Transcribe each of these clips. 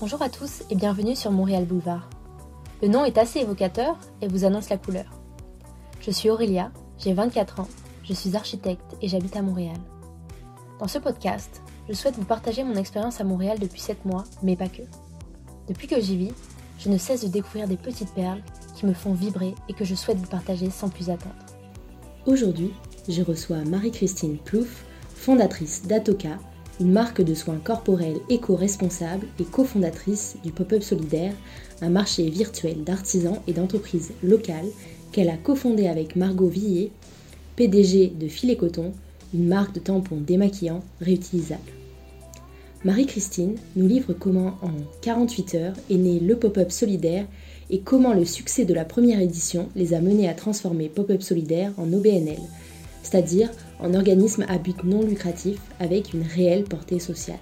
Bonjour à tous et bienvenue sur Montréal Boulevard. Le nom est assez évocateur et vous annonce la couleur. Je suis Aurélia, j'ai 24 ans, je suis architecte et j'habite à Montréal. Dans ce podcast, je souhaite vous partager mon expérience à Montréal depuis 7 mois, mais pas que. Depuis que j'y vis, je ne cesse de découvrir des petites perles qui me font vibrer et que je souhaite vous partager sans plus attendre. Aujourd'hui, je reçois Marie-Christine Plouf, fondatrice d'Atoka, une marque de soins corporels éco-responsable et cofondatrice du Pop-up Solidaire, un marché virtuel d'artisans et d'entreprises locales qu'elle a cofondé avec Margot Villiers, PDG de Filet Coton, une marque de tampons démaquillants réutilisables. Marie-Christine nous livre comment en 48 heures est né le Pop-up Solidaire et comment le succès de la première édition les a menés à transformer Pop-up Solidaire en OBNL, c'est-à-dire en organisme à but non lucratif avec une réelle portée sociale.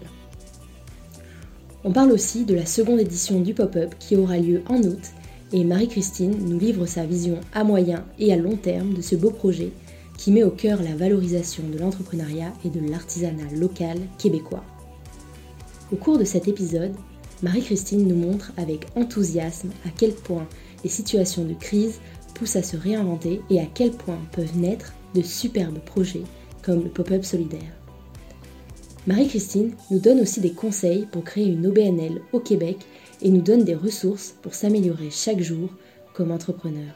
On parle aussi de la seconde édition du pop-up qui aura lieu en août et Marie-Christine nous livre sa vision à moyen et à long terme de ce beau projet qui met au cœur la valorisation de l'entrepreneuriat et de l'artisanat local québécois. Au cours de cet épisode, Marie-Christine nous montre avec enthousiasme à quel point les situations de crise poussent à se réinventer et à quel point peuvent naître de superbes projets comme le pop-up solidaire. Marie-Christine nous donne aussi des conseils pour créer une OBNL au Québec et nous donne des ressources pour s'améliorer chaque jour comme entrepreneur.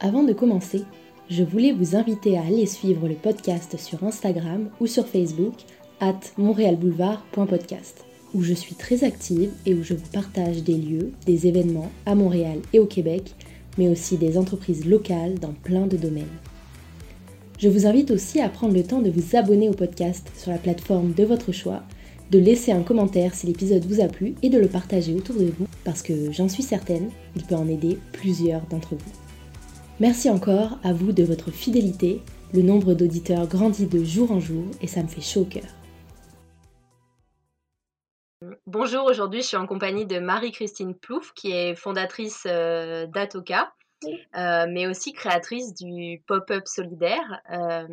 Avant de commencer, je voulais vous inviter à aller suivre le podcast sur Instagram ou sur Facebook at montréalboulevard.podcast où je suis très active et où je vous partage des lieux, des événements à Montréal et au Québec, mais aussi des entreprises locales dans plein de domaines. Je vous invite aussi à prendre le temps de vous abonner au podcast sur la plateforme de votre choix, de laisser un commentaire si l'épisode vous a plu et de le partager autour de vous parce que j'en suis certaine, il peut en aider plusieurs d'entre vous. Merci encore à vous de votre fidélité, le nombre d'auditeurs grandit de jour en jour et ça me fait chaud au cœur. Bonjour, aujourd'hui je suis en compagnie de Marie-Christine Plouf qui est fondatrice euh, d'Atoka. Euh, mais aussi créatrice du pop-up solidaire. Euh,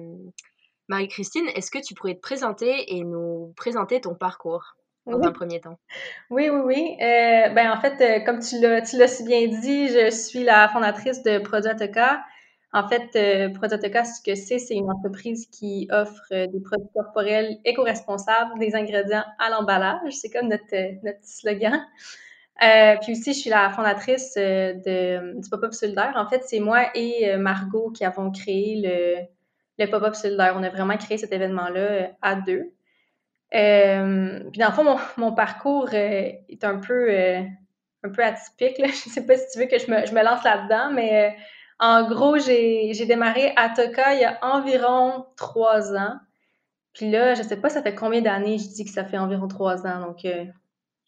Marie-Christine, est-ce que tu pourrais te présenter et nous présenter ton parcours dans un premier temps? Oui, oui, oui. Euh, ben, en fait, comme tu l'as, si bien dit, je suis la fondatrice de Produit En fait, Produit ce que c'est, c'est une entreprise qui offre des produits corporels éco-responsables, des ingrédients à l'emballage. C'est comme notre, notre slogan. Euh, puis aussi, je suis la fondatrice euh, de, du Pop-Up Solidaire. En fait, c'est moi et euh, Margot qui avons créé le, Pop-Up Solidaire. On a vraiment créé cet événement-là à deux. puis dans le fond, mon, parcours est un peu, un peu atypique. Je ne sais pas si tu veux que je me, je me lance là-dedans, mais en gros, j'ai démarré à Toka il y a environ trois ans. Puis là, je ne sais pas ça fait combien d'années, je dis que ça fait environ trois ans. Donc,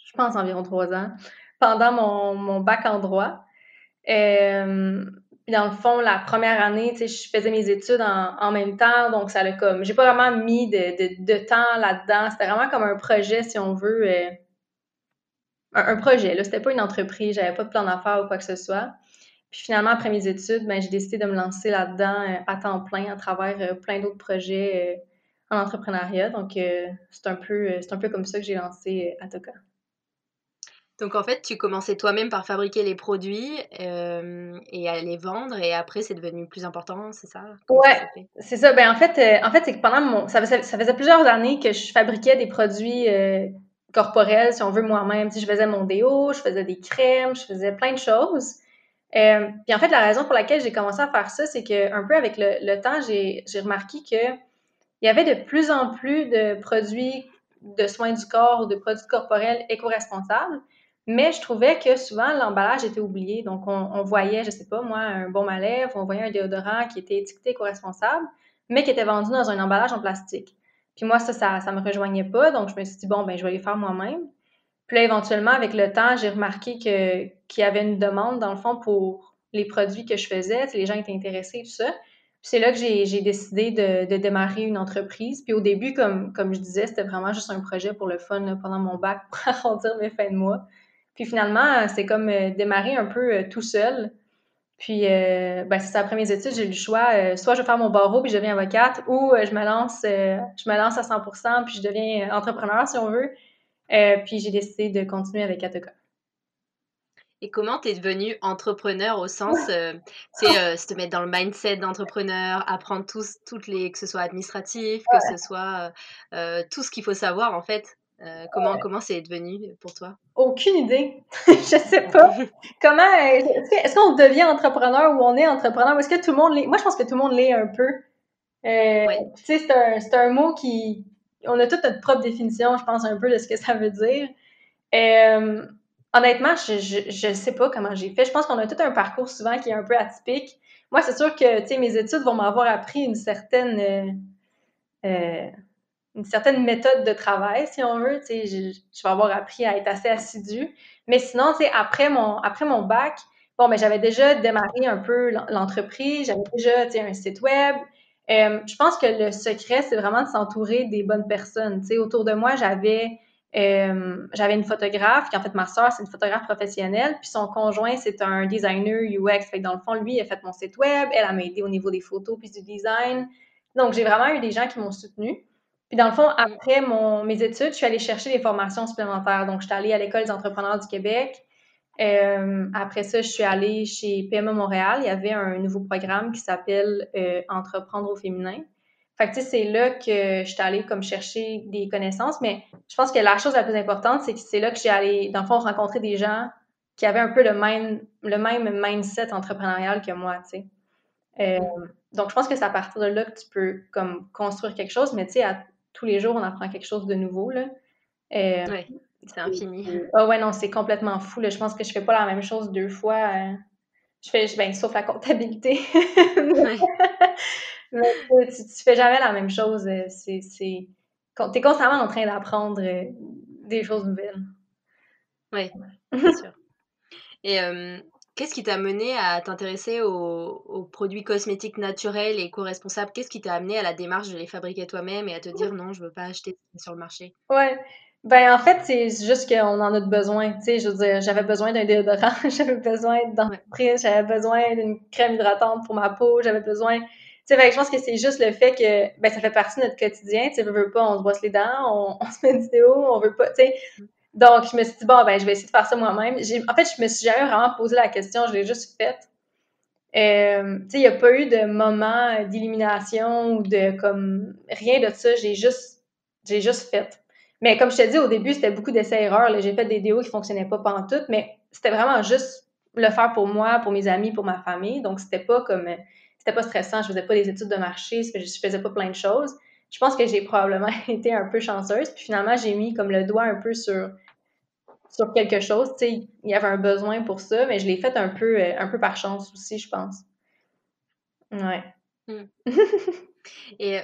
je pense environ trois ans, pendant mon, bac en droit. Euh, puis dans le fond, la première année, tu sais, je faisais mes études en, même temps, donc ça l'a comme, j'ai pas vraiment mis de, de, temps là-dedans. C'était vraiment comme un projet, si on veut, euh, un, projet. Là, c'était pas une entreprise, j'avais pas de plan d'affaires ou quoi que ce soit. Puis finalement, après mes études, ben, j'ai décidé de me lancer là-dedans euh, à temps plein, à travers plein d'autres projets en entrepreneuriat. Donc, c'est un peu, un peu comme ça que j'ai lancé Atoka. Donc en fait, tu commençais toi-même par fabriquer les produits euh, et à les vendre, et après c'est devenu plus important, c'est ça? Ouais, c'est ça. Ben en fait, euh, en fait, c'est que pendant mon, ça faisait, ça faisait, plusieurs années que je fabriquais des produits euh, corporels, si on veut moi-même. je faisais mon déo, je faisais des crèmes, je faisais plein de choses. puis en fait, la raison pour laquelle j'ai commencé à faire ça, c'est que un peu avec le, le temps, j'ai remarqué que il y avait de plus en plus de produits de soins du corps ou de produits corporels éco-responsables. Mais je trouvais que souvent, l'emballage était oublié. Donc, on, voyait, je sais pas, moi, un bon à on voyait un déodorant qui était étiqueté éco-responsable, mais qui était vendu dans un emballage en plastique. Puis moi, ça, ça, me rejoignait pas. Donc, je me suis dit, bon, ben, je vais les faire moi-même. Puis là, éventuellement, avec le temps, j'ai remarqué que, qu'il y avait une demande, dans le fond, pour les produits que je faisais. Les gens étaient intéressés, tout ça. Puis c'est là que j'ai, j'ai décidé de, de, démarrer une entreprise. Puis au début, comme, comme je disais, c'était vraiment juste un projet pour le fun pendant mon bac pour arrondir mes fins de mois. Puis finalement, c'est comme euh, démarrer un peu euh, tout seul. Puis, euh, ben, c'est après mes études, j'ai eu le choix. soit je vais faire mon barreau puis je deviens avocate, ou je me lance, je me lance à 100% puis je deviens entrepreneur si on veut. puis j'ai décidé de continuer avec Atoka. Et comment tu es devenu entrepreneur au sens, euh, c'est euh, se mettre dans le mindset d'entrepreneur, apprendre tous, toutes les, que ce soit administratif, que ce soit euh, tout ce qu'il faut savoir en fait? Comment comment c'est devenu pour toi? Aucune idée. je sais pas. comment est-ce qu'on devient entrepreneur ou on est entrepreneur Est-ce que tout le monde l'est? Moi, je pense que tout le monde l'est un peu. Tu sais, c'est un, un, mot qui. On a toute notre propre définition, je pense, un peu de ce que ça veut dire. Honnêtement, je ne sais pas comment j'ai fait. Je pense qu'on a tout un parcours souvent qui est un peu atypique. Moi, c'est sûr que mes études vont m'avoir appris une certaine, euh, euh, une certaine méthode de travail, si on veut. Je, je vais avoir appris à être assez assidue. Mais sinon, après mon, après mon bac, bon, ben, j'avais déjà démarré un peu l'entreprise, j'avais déjà un site web. Euh, je pense que le secret, c'est vraiment de s'entourer des bonnes personnes. autour de moi, j'avais euh, une photographe, qui en fait ma soeur, c'est une photographe professionnelle, puis son conjoint, c'est un designer UX. Fait dans le fond, lui, il a fait mon site web, elle, m'a aidé au niveau des photos puis du design. Donc, j'ai vraiment eu des gens qui m'ont soutenue. Puis dans le fond, après mon, mes études, je suis allée chercher des formations supplémentaires. Donc, je suis allée à l'École des entrepreneurs du Québec. Euh, après ça, je suis allée chez PME Montréal. Il y avait un nouveau programme qui s'appelle euh, Entreprendre au féminin. Fait que, c'est là que je suis allée comme chercher des connaissances, mais je pense que la chose la plus importante, c'est que c'est là que j'ai allé, dans le fond, rencontrer des gens qui avaient un peu le même, le même mindset entrepreneurial que moi, tu sais. Euh, donc, je pense que c'est à partir de là que tu peux comme construire quelque chose, mais tu sais, à tous les jours, on apprend quelque chose de nouveau, là. Euh, oui, c'est infini. Ah ouais, non, c'est complètement fou, là. Je pense que je fais pas la même chose deux fois. Euh, je fais, ben, sauf la comptabilité. tu, tu, fais jamais la même chose. Euh, c'est, c'est... es constamment en train d'apprendre euh, des choses nouvelles. Oui, c'est sûr. Et euh, qu'est-ce qui t'a mené à t'intéresser aux, produits cosmétiques naturels et éco-responsables? Qu'est-ce qui t'a amené à la démarche de les fabriquer toi-même et à te dire non, je veux pas acheter sur le marché? Ouais. Ben en fait, c'est juste qu'on en a besoin. Tu sais, je veux dire, j'avais besoin d'un déodorant, j'avais besoin d'un j'avais besoin d'une crème hydratante pour ma peau, j'avais besoin sais, je pense que c'est juste le fait que ben, ça fait partie de notre quotidien. Tu sais, veux pas, on se brosse les dents, on, se met une vidéo, on veut pas, tu sais. Donc, je me suis dit, bon, ben, je vais essayer de faire ça moi-même. En fait, je me suis jamais vraiment posé la question, je l'ai juste faite. Euh, tu sais, il n'y a pas eu de moment d'illumination ou de comme rien de ça. J'ai juste, j'ai juste fait. Mais comme je te dis, au début, c'était beaucoup d'essais-erreurs. J'ai fait des vidéos qui fonctionnaient pas pendant tout, mais c'était vraiment juste le faire pour moi, pour mes amis, pour ma famille. Donc, c'était pas comme c'était pas stressant, je faisais pas des études de marché, je faisais pas plein de choses. Je pense que j'ai probablement été un peu chanceuse. Puis finalement, j'ai mis comme le doigt un peu sur, sur quelque chose. Tu sais, il y avait un besoin pour ça, mais je l'ai fait un peu, euh, un peu par chance aussi, je pense. Ouais. Hmm. et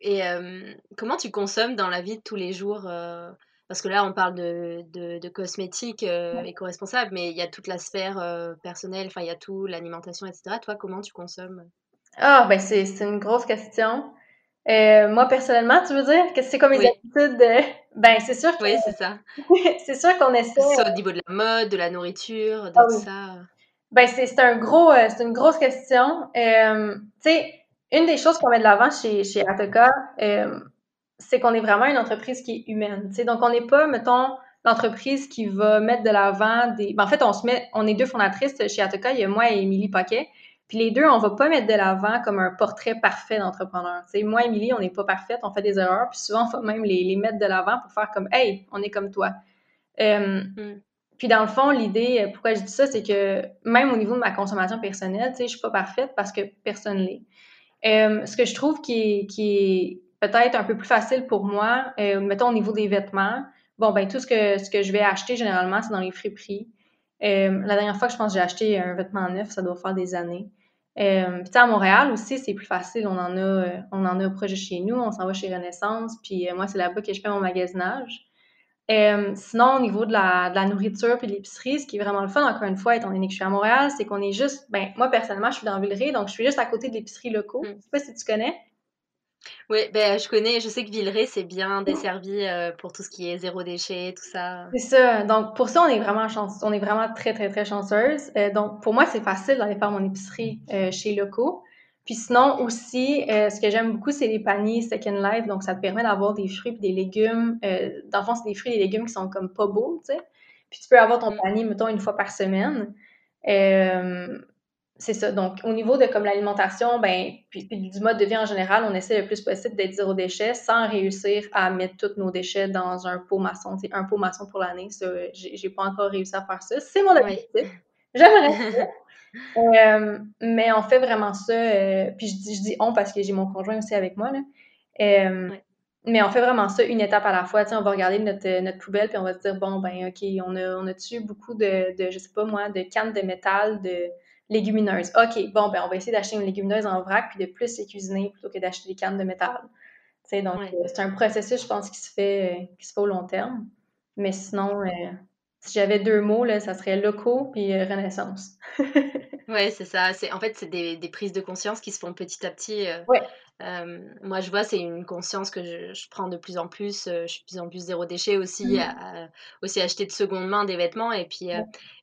et euh, comment tu consommes dans la vie de tous les jours euh, parce que là, on parle de, de, cosmétiques euh, éco-responsables, mais il y a toute la sphère personnelle, enfin, il y a tout, l'alimentation, etc. Toi, comment tu consommes? Ah, ben, c'est une grosse question. Euh, moi, personnellement, tu veux dire que c'est comme mes habitudes de... Ben, c'est sûr que... Oui, c'est ça. c'est sûr qu'on essaie... au niveau de la mode, de la nourriture, de ah tout ça. Ben, c'est un gros... c'est une grosse question. tu sais, une des choses qu'on met de l'avant chez, chez Atoka, c'est qu'on est vraiment une entreprise qui est humaine. sais. Donc, on n'est pas, mettons, l'entreprise qui va mettre de l'avant des. Ben, en fait, on se met, on est deux fondatrices chez Atoka, il y a moi et Émilie Paquet. Puis les deux, on va pas mettre de l'avant comme un portrait parfait d'entrepreneur. sais, moi, Émilie, on n'est pas parfaite, on fait des erreurs, puis souvent, on va même les, les mettre de l'avant pour faire comme Hey, on est comme toi. Euh, mm. Puis dans le fond, l'idée, pourquoi je dis ça, c'est que même au niveau de ma consommation personnelle, tu sais, je suis pas parfaite parce que personne l'est. Euh, ce que je trouve qui qui est peut-être un peu plus facile pour moi, euh, mettons au niveau des vêtements. Bon, ben tout ce que, ce que je vais acheter généralement, c'est dans les friperies. Euh, la dernière fois que je pense que j'ai acheté un vêtement neuf, ça doit faire des années. Euh, puis à Montréal aussi, c'est plus facile. On en a, euh, on en a un projet chez nous, on s'en va chez Renaissance, puis moi, c'est là-bas que je fais mon magasinage. sinon, au niveau de la, de la nourriture puis de l'épicerie, ce qui est vraiment le fun, encore une fois, étant donné que je suis à Montréal, c'est qu'on est juste, ben moi personnellement, je suis dans Villeray, donc je suis juste à côté de l'épicerie locaux. Mm. Je sais pas si tu connais. Oui, ben, je connais, je sais que Villeray, c'est bien desservi euh, pour tout ce qui est zéro déchet, tout ça. C'est ça. Donc, pour ça, on est vraiment chance... on est vraiment très, très, très chanceuse. Euh, donc, pour moi, c'est facile d'aller faire mon épicerie euh, chez Locaux. Puis sinon aussi, ce que j'aime beaucoup, c'est les paniers Second Life. Donc, ça te permet d'avoir des fruits et des légumes. Dans le fond, c'est des fruits et des légumes qui sont comme pas beaux, tu sais. Puis tu peux avoir ton mm. panier, mettons, une fois par semaine. Euh, c'est ça. Donc, au niveau de comme l'alimentation, ben, puis, du mode de vie en général, on essaie le plus possible d'être zéro déchet sans réussir à mettre tous nos déchets dans un pot maçon. Un pot maçon pour l'année, j'ai pas encore réussi à faire ça. C'est mon objectif. J'aimerais euh, mais on fait vraiment ça. Euh, puis je dis, je dis on parce que j'ai mon conjoint aussi avec moi. Là. Euh, mais on fait vraiment ça une étape à la fois. on va regarder notre, notre poubelle puis on va se dire bon, ben, OK, on a, on a beaucoup de, de, je sais pas moi, de cannes de métal, de légumineuses. OK, bon, ben, on va essayer d'acheter une légumineuse en vrac puis de plus les cuisiner plutôt que d'acheter des cannes de métal. donc, c'est un processus, je pense, qui se fait, qui se fait au long terme. Mais sinon, si j'avais deux mots, là, ça serait locaux puis euh, renaissance. ouais, c'est ça. C'est, en fait, c'est des, des, prises de conscience qui se font petit à petit. Euh, ouais. Euh, moi, je vois, c'est une conscience que je, je, prends de plus en plus. je suis de plus en plus zéro déchet aussi, mmh. à, aussi acheter de seconde main des vêtements. Et puis,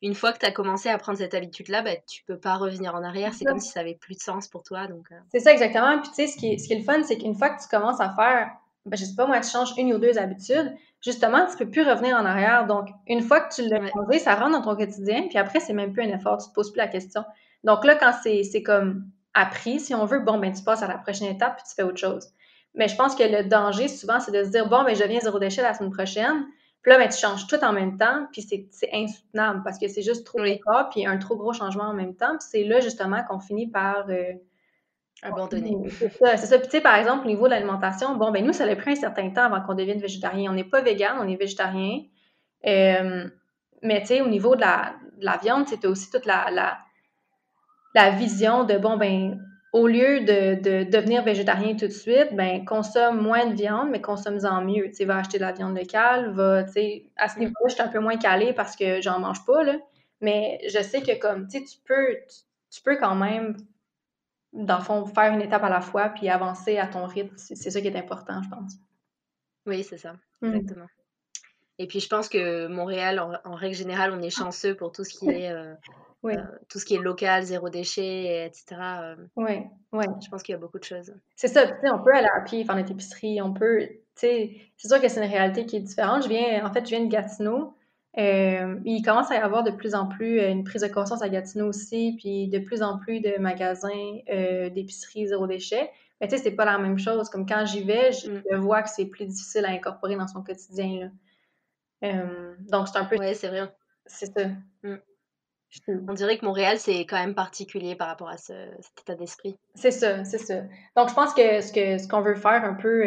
une fois que tu as commencé à prendre cette habitude-là, bah, tu peux pas revenir en arrière. C'est comme si ça avait plus de sens pour toi. Donc, C'est ça, exactement. Puis, tu sais, ce qui, est, ce qui est le fun, c'est qu'une fois que tu commences à faire, ben, je sais pas moi, tu changes une ou deux habitudes, justement, tu peux plus revenir en arrière. Donc, une fois que tu l'as changé, ça rentre dans ton quotidien, puis après, c'est même plus un effort, tu te poses plus la question. Donc là, quand c'est comme appris, si on veut, bon, ben tu passes à la prochaine étape, puis tu fais autre chose. Mais je pense que le danger, souvent, c'est de se dire, bon, ben je viens zéro déchet la semaine prochaine, puis là, ben, tu changes tout en même temps, puis c'est insoutenable parce que c'est juste trop d'efforts, puis un trop gros changement en même temps. Puis c'est là, justement, qu'on finit par euh, Abandonné. C'est ça, c'est ça. Puis, tu sais, par exemple, au niveau de l'alimentation, bon, ben nous, ça a pris un certain temps avant qu'on devienne végétarien. On n'est pas vegan, on est végétarien. Euh, mais, tu sais, au niveau de la, de la viande, c'était aussi toute la, la, la, vision de, bon, ben au lieu de, de, devenir végétarien tout de suite, ben consomme moins de viande, mais consomme-en mieux. Tu sais, va acheter de la viande locale, va, tu sais, à ce niveau-là, je suis un peu moins calée parce que j'en mange pas, là. Mais je sais que, comme, tu sais, tu peux, tu peux quand même dans le fond, faire une étape à la fois puis avancer à ton rythme. C'est ça qui est important, je pense. Oui, c'est ça, mmh. exactement. Et puis, je pense que Montréal, en, règle générale, on est chanceux pour tout ce qui est, euh, euh, tout ce qui est local, zéro déchet, etc. oui, oui. Je pense qu'il y a beaucoup de choses. C'est ça. on peut aller à pied, faire notre épicerie. On peut, c'est sûr que c'est une réalité qui est différente. Je viens, en fait, je viens de Gatineau. Euh, il commence à y avoir de plus en plus euh, une prise de conscience à Gatineau aussi, puis de plus en plus de magasins euh, d'épicerie zéro déchet. Mais tu sais, c'est pas la même chose. Comme quand j'y vais, je, mm. vois que c'est plus difficile à incorporer dans son quotidien. donc, c'est un peu. Oui, c'est vrai. C'est ça. Mm. On dirait que Montréal, c'est quand même particulier par rapport à ce, cet état d'esprit. C'est ça, c'est ça. Donc, je pense que ce qu'on ce qu'on veut faire un peu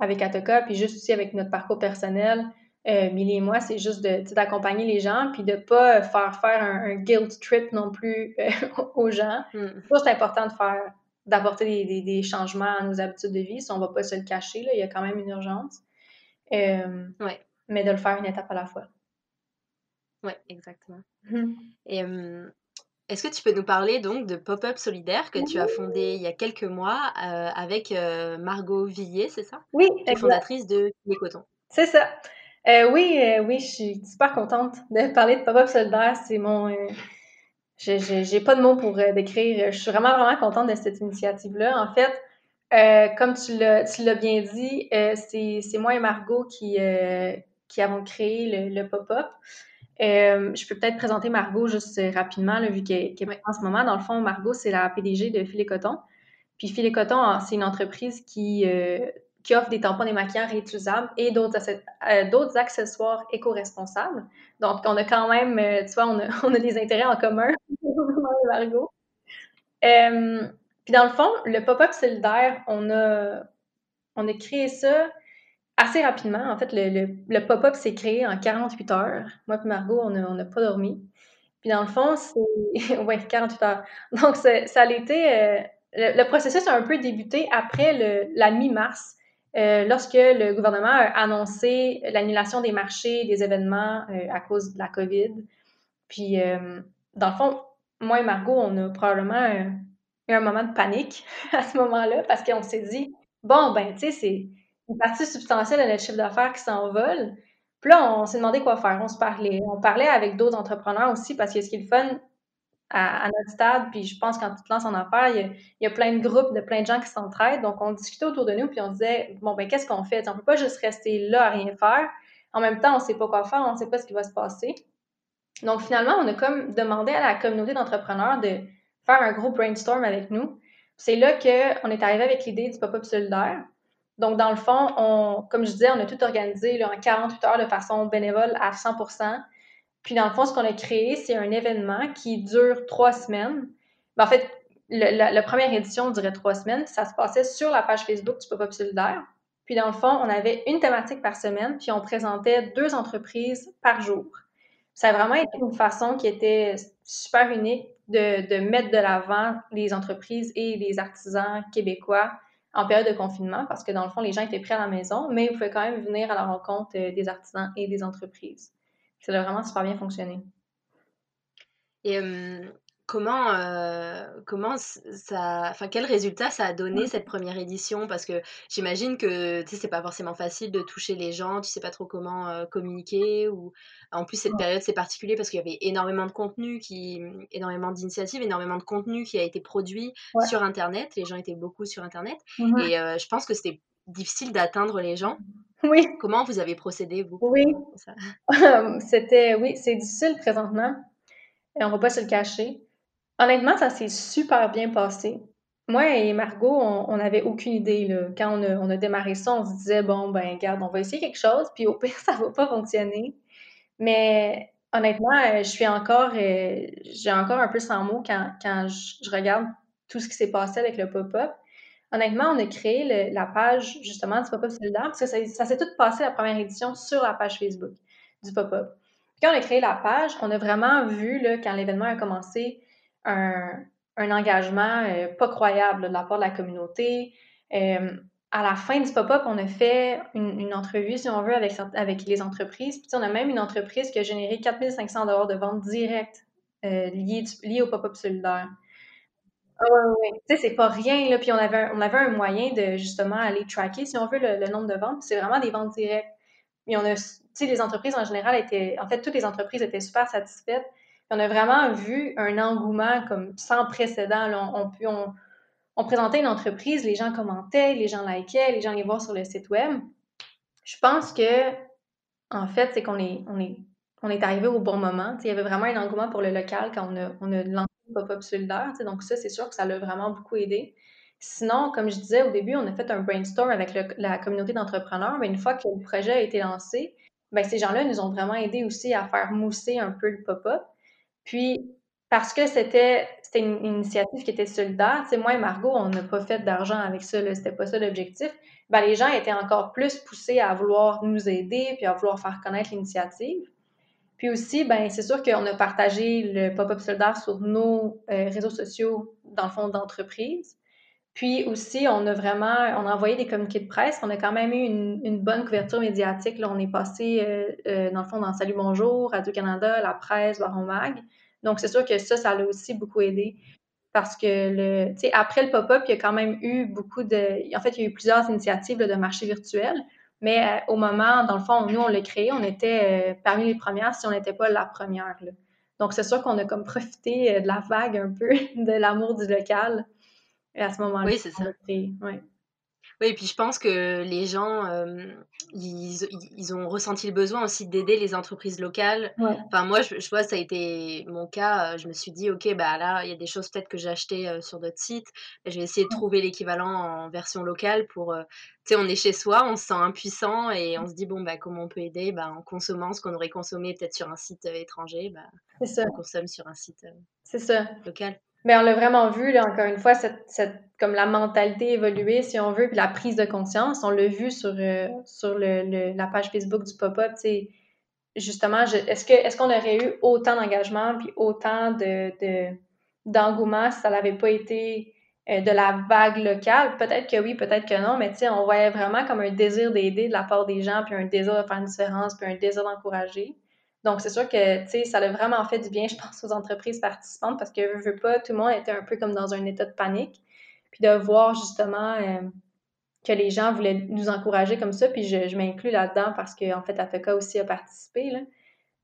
avec Atoka, puis juste aussi avec notre parcours personnel, euh, et moi, c'est juste d'accompagner les gens, puis de pas faire faire un, guilt trip non plus euh, aux gens. Mm. C'est important de faire, d'apporter des, des, changements à nos habitudes de vie, si on va pas se le cacher, là, il y a quand même une urgence. Euh, ouais. Mais de le faire une étape à la fois. Oui, exactement. Mm-hmm. Et est-ce que tu peux nous parler donc de Pop-Up Solidaire que tu as fondé il y a quelques mois avec Margot Villiers, c'est ça? Oui, qui fondatrice de Les Coton. C'est ça. Euh, oui, oui, je suis super contente de parler de Pop-Up Solidaire. C'est mon. J'ai pas de mots pour décrire. Je suis vraiment, vraiment contente de cette initiative-là. En fait, comme tu l'as bien dit, c'est moi et Margot qui, qui avons créé le, Pop-Up. Je peux peut-être présenter Margot juste rapidement, vu qu'elle est en ce moment. Dans le fond, Margot, c'est la PDG de Filet Coton. Puis Filet Coton, c'est une entreprise qui qui offre des tampons démaquillants réutilisables et d'autres euh, accessoires éco-responsables. Donc, on a quand même, euh, tu vois, on a, on a, des intérêts en commun, Margot. Euh, puis dans le fond, le pop-up solidaire, on a, on a créé ça assez rapidement. En fait, le, le, pop-up s'est créé en 48 heures. Moi et Margot, on n'a pas dormi. Puis dans le fond, c'est... ouais, 48 heures. Donc, ça a été... le, processus a un peu débuté après la mi-mars. Euh, lorsque le gouvernement a annoncé l'annulation des marchés, des événements euh, à cause de la COVID. Puis, euh, dans le fond, moi et Margot, on a probablement eu un moment de panique à ce moment-là parce qu'on s'est dit, bon, ben, tu sais, c'est une partie substantielle de notre chiffre d'affaires qui s'envole. Puis là, on s'est demandé quoi faire. On se parlait. On parlait avec d'autres entrepreneurs aussi parce que ce qui est le fun, à, notre stade, puis je pense quand tu te lances en affaires, il y, a, plein de groupes de plein de gens qui s'entraident. Donc, on discutait autour de nous, puis on disait, bon, ben, qu'est-ce qu'on fait? On peut pas juste rester là à rien faire. En même temps, on sait pas quoi faire, on sait pas ce qui va se passer. Donc, finalement, on a comme demandé à la communauté d'entrepreneurs de faire un gros brainstorm avec nous. C'est là qu'on est arrivé avec l'idée du pop-up solidaire. Donc, dans le fond, on, comme je disais, on a tout organisé en 48 heures de façon bénévole à 100% puis, dans le fond, ce qu'on a créé, c'est un événement qui dure trois semaines. En fait, la, première édition durait trois semaines. Ça se passait sur la page Facebook du Pop-Up Solidaire. Puis, dans le fond, on avait une thématique par semaine, puis on présentait deux entreprises par jour. Ça a vraiment été une façon qui était super unique de mettre de l'avant les entreprises et les artisans québécois en période de confinement, parce que dans le fond, les gens étaient pris à la maison, mais ils pouvaient quand même venir à la rencontre euh, des artisans et des entreprises ça a vraiment super bien fonctionné. Comment, comment ça, enfin quel résultat ça a donné cette première édition? Parce que j'imagine que tu sais c'est pas forcément facile de toucher les gens, tu sais pas trop comment communiquer ou en plus cette période c'est particulier parce qu'il y avait énormément de contenu qui, énormément d'initiatives, énormément de contenu qui a été produit sur internet. Les gens étaient beaucoup sur internet mmh et je pense que c'était difficile d'atteindre les gens. Oui. Comment vous avez procédé, vous Oui. C'était, oui, c'est difficile présentement. Et on va pas se le cacher. Honnêtement, ça s'est super bien passé. Moi et Margot, on n'avait aucune idée. Quand on a, démarré ça, on se disait, bon, ben, regarde, on va essayer quelque chose, puis au pire, ça va pas fonctionner. Mais honnêtement, euh, je suis encore, euh, j'ai encore un peu sans mots quand, je regarde tout ce qui s'est passé avec le pop-up honnêtement, on a créé la page justement du pop-up solidaire parce que ça, s'est tout passé la première édition sur la page Facebook du pop-up. Quand on a créé la page, on a vraiment vu, là, quand l'événement a commencé, un, engagement euh, pas croyable de la part de la communauté. Euh, à la fin du pop-up, on a fait une, entrevue, si on veut, avec, avec les entreprises. Puis on a même une entreprise qui a généré 4500 de ventes directes euh, liées, au pop-up solidaire. Ah ouais, Tu sais, c'est pas rien, là. Puis on avait, un, on avait un moyen de justement aller tracker, si on veut, le, nombre de ventes. C'est vraiment des ventes directes. Et on a, tu sais, les entreprises en général étaient, en fait, toutes les entreprises étaient super satisfaites. On a vraiment vu un engouement comme sans précédent. On, présentait une entreprise, les gens commentaient, les gens likaient, les gens allaient voir sur le site web. Je pense que, en fait, c'est qu'on est, arrivé au bon moment. il y avait vraiment un engouement pour le local quand on a, lancé pop-up solidaire. Donc ça, c'est sûr que ça l'a vraiment beaucoup aidé. Sinon, comme je disais au début, on a fait un brainstorm avec la communauté d'entrepreneurs, mais une fois que le projet a été lancé, ben, ces gens-là nous ont vraiment aidé aussi à faire mousser un peu le pop-up. Puis, parce que c'était une initiative qui était solidaire, moi et Margot, on n'a pas fait d'argent avec ça, c'était pas ça l'objectif. Ben, les gens étaient encore plus poussés à vouloir nous aider puis à vouloir faire connaître l'initiative. Puis aussi, ben, c'est sûr qu'on a partagé le pop-up solidaire sur nos euh, réseaux sociaux, dans le fond, d'entreprise. Puis aussi, on a vraiment, on a envoyé des communiqués de presse. On a quand même eu une, bonne couverture médiatique. Là, on est passé, euh, euh, dans le fond, dans Salut Bonjour, Radio-Canada, La Presse, Baron Mag. Donc, c'est sûr que ça, ça l'a aussi beaucoup aidé. Parce que, le, tu sais, après le pop-up, il y a quand même eu beaucoup de... En fait, il y a eu plusieurs initiatives de marché virtuel. Mais euh, au moment, dans le fond, nous, on l'a créé, on était euh, parmi les premières si on n'était pas la première. Donc, c'est sûr qu'on a comme profité de la vague un peu, de l'amour du local à ce moment-là. Oui, c'est ça. Oui. Oui, et puis je pense que les gens, ils, ils, ont ressenti le besoin aussi d'aider les entreprises locales. Enfin, moi, je, vois, ça a été mon cas. Je me suis dit, OK, bah là, il y a des choses peut-être que j'ai achetées sur d'autres sites. Je vais essayer de trouver l'équivalent en version locale pour. tu sais, on est chez soi, on se sent impuissant et on se dit, bon, bah, comment on peut aider? Bah, En consommant ce qu'on aurait consommé peut-être sur un site étranger, bah, on consomme sur un site local. Mais on l'a vraiment vu, là, encore une fois, cette, cette, comme la mentalité évoluer, si on veut, puis la prise de conscience. On l'a vu sur, euh, sur le, la page Facebook du pop-up. Justement, est-ce qu'on aurait eu autant d'engagement puis autant de, de d'engouement si ça n'avait pas été euh, de la vague locale? Peut-être que oui, peut-être que non, mais on voyait vraiment comme un désir d'aider de la part des gens, puis un désir de faire une différence, puis un désir d'encourager. Donc, c'est sûr que, tu sais, ça a vraiment fait du bien, je pense, aux entreprises participantes parce que, je veux pas, tout le monde était un peu comme dans un état de panique. Puis de voir justement euh, que les gens voulaient nous encourager comme ça, puis je, je m'inclus là-dedans parce que, en fait, Atoka aussi a participé, là.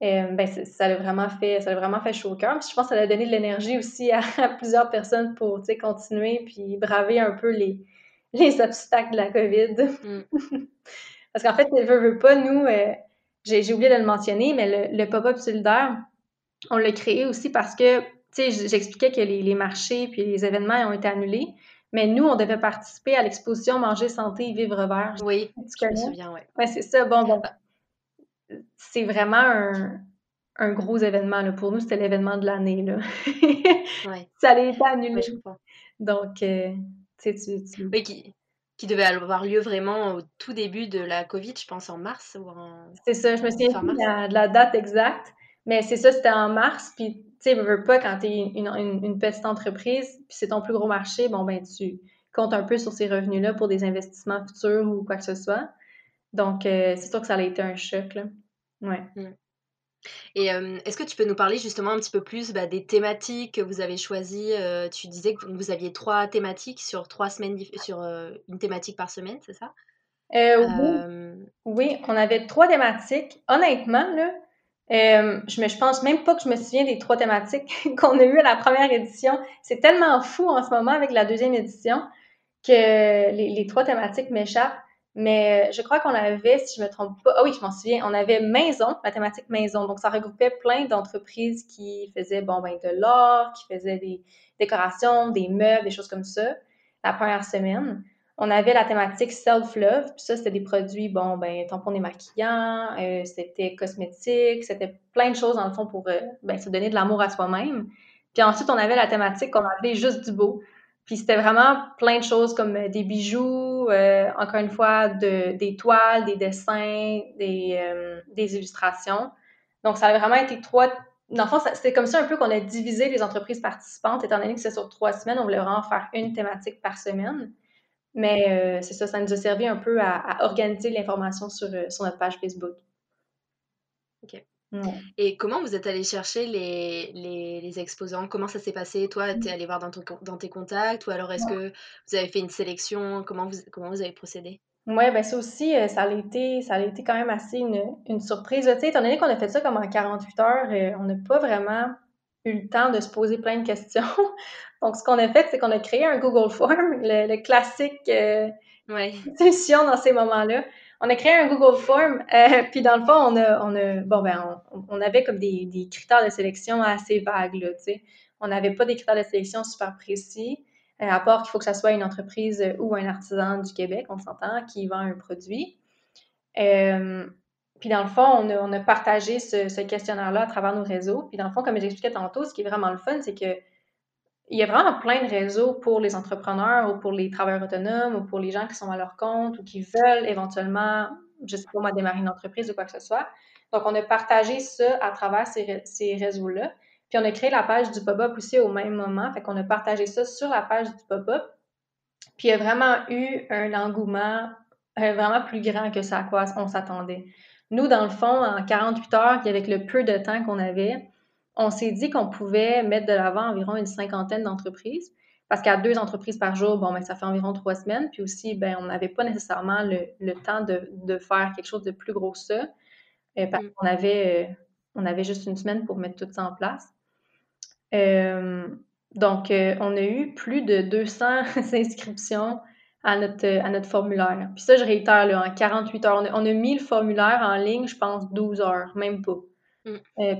euh, ben, ça l'a vraiment fait, ça vraiment fait chaud au cœur. je pense que ça a donné de l'énergie aussi à, plusieurs personnes pour, continuer puis braver un peu les, les obstacles de la COVID. Mm. Parce qu'en fait, ne veut, veut pas, nous, euh, j'ai oublié de le mentionner, mais le, pop-up solidaire, on l'a créé aussi parce que, tu sais, j'expliquais que les, marchés puis les événements ont été annulés. Mais nous, on devait participer à l'exposition Manger, Santé et Vivre Vert. Oui, je me souviens, oui. Ouais, c'est ça. Bon, bon, c'est vraiment un, gros événement. Là. Pour nous, c'était l'événement de l'année. Là. Ça allait être annulé. Donc, euh, tu sais, tu, Oui, qui, qui, devait avoir lieu vraiment au tout début de la COVID, je pense en mars ou en... C'est ça, je me souviens de la, date exacte. Mais c'est ça, c'était en mars. Puis, tu sais, veux pas, quand tu es une, une, petite entreprise, puis c'est ton plus gros marché, bon, ben, tu comptes un peu sur ces revenus-là pour des investissements futurs ou quoi que ce soit. Donc, euh, c'est sûr que ça a été un choc, là. Ouais. Mmh. Et est-ce que tu peux nous parler justement un petit peu plus bah, des thématiques que vous avez choisies Tu disais que vous aviez trois thématiques sur trois semaines, sur une thématique par semaine, c'est ça? Oui. oui. on avait trois thématiques. Honnêtement, là, je, me, je pense même pas que je me souviens des trois thématiques qu'on a eues à la première édition. C'est tellement fou en ce moment avec la deuxième édition que les, les trois thématiques m'échappent. Mais euh, je crois qu'on avait, si je me trompe pas, ah oui, je m'en souviens, on avait maison, mathématiques maison. Donc, ça regroupait plein d'entreprises qui faisaient, bon, ben, de l'or, qui faisaient des décorations, des meubles, des choses comme ça, la première semaine. On avait la thématique self-love, puis ça, c'était des produits, bon, ben, tampons démaquillants, euh, c'était cosmétiques, c'était plein de choses, dans le fond, pour euh, ben, se donner de l'amour à soi-même. Puis ensuite, on avait la thématique qu'on appelait juste du beau. Puis c'était vraiment plein de choses comme euh, des bijoux, euh, encore une fois, de, des toiles, des dessins, des, euh, des illustrations. Donc, ça a vraiment été trois. Dans le fond, c'était comme ça un peu qu'on a divisé les entreprises participantes, étant donné que c'est sur trois semaines, on voulait vraiment faire une thématique par semaine. Mais c'est ça, ça nous a servi un peu à, à organiser l'information sur, sur notre page Facebook. OK. Et comment vous êtes allé chercher les, les, exposants? Comment ça s'est passé? Toi, tu es allé voir dans, dans tes contacts ou alors est-ce que vous avez fait une sélection? Comment vous, comment vous avez procédé? Oui, ben ça aussi, euh, ça a été, ça a été quand même assez une, une surprise. Tu sais, étant donné qu'on a fait ça comme en 48 heures, euh, on n'a pas vraiment eu le temps de se poser plein de questions. Donc, ce qu'on a fait, c'est qu'on a créé un Google Form, le, classique euh, solution dans ces moments-là on a créé un Google Form, euh, puis dans le fond, on a, on a bon, ben, on, avait comme des, critères de sélection assez vagues, là, tu sais. On n'avait pas des critères de sélection super précis, euh, à part qu'il faut que ça soit une entreprise ou un artisan du Québec, on s'entend, qui vend un produit. Euh, puis dans le fond, on a, on a partagé ce, ce questionnaire-là à travers nos réseaux. Puis dans le fond, comme j'expliquais tantôt, ce qui est vraiment le fun, c'est que il y a vraiment plein de réseaux pour les entrepreneurs ou pour les travailleurs autonomes ou pour les gens qui sont à leur compte ou qui veulent éventuellement, je sais pas moi, démarrer une entreprise ou quoi que ce soit. Donc, on a partagé ça à travers ces, ces réseaux-là. Puis, on a créé la page du pop-up aussi au même moment. Fait qu'on a partagé ça sur la page du pop-up. Puis, il y a vraiment eu un engouement euh, vraiment plus grand que ça à quoi on s'attendait. Nous, dans le fond, en 48 heures, avec le peu de temps qu'on avait, on s'est dit qu'on pouvait mettre de l'avant environ une cinquantaine d'entreprises. Parce qu'à deux entreprises par jour, bon, ben, ça fait environ trois semaines. Puis aussi, ben, on n'avait pas nécessairement le, temps de, faire quelque chose de plus gros que ça. Euh, parce mm. qu'on avait, euh, on avait juste une semaine pour mettre tout ça en place. Euh, donc, on a eu plus de 200 inscriptions à notre, à notre formulaire. Puis ça, je réitère, là, en 48 heures. On a, on a mis le formulaire en ligne, je pense, 12 heures, même pas. Mm. Euh,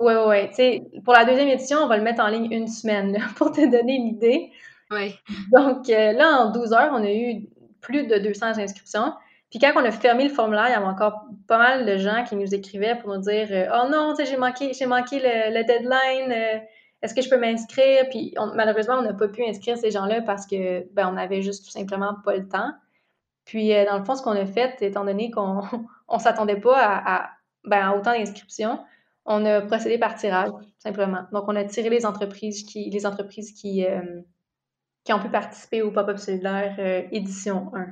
ouais, ouais, Tu sais, pour la deuxième édition, on va le mettre en ligne une semaine pour te donner l'idée. Oui. Donc euh, là, en 12 heures, on a eu plus de 200 inscriptions. Puis quand on a fermé le formulaire, il y avait encore pas mal de gens qui nous écrivaient pour nous dire euh, Oh non, j'ai manqué, j'ai manqué le, deadline, est-ce que je peux m'inscrire? Puis malheureusement, on n'a pas pu inscrire ces gens-là parce que ben, on avait juste tout simplement pas le temps. Puis dans le fond, ce qu'on a fait, étant donné qu'on ne s'attendait pas à ben, autant d'inscriptions, on a procédé par tirage, simplement. Donc, on a tiré les entreprises qui, les entreprises qui, euh, qui ont pu participer au Pop-up solidaire euh, édition 1.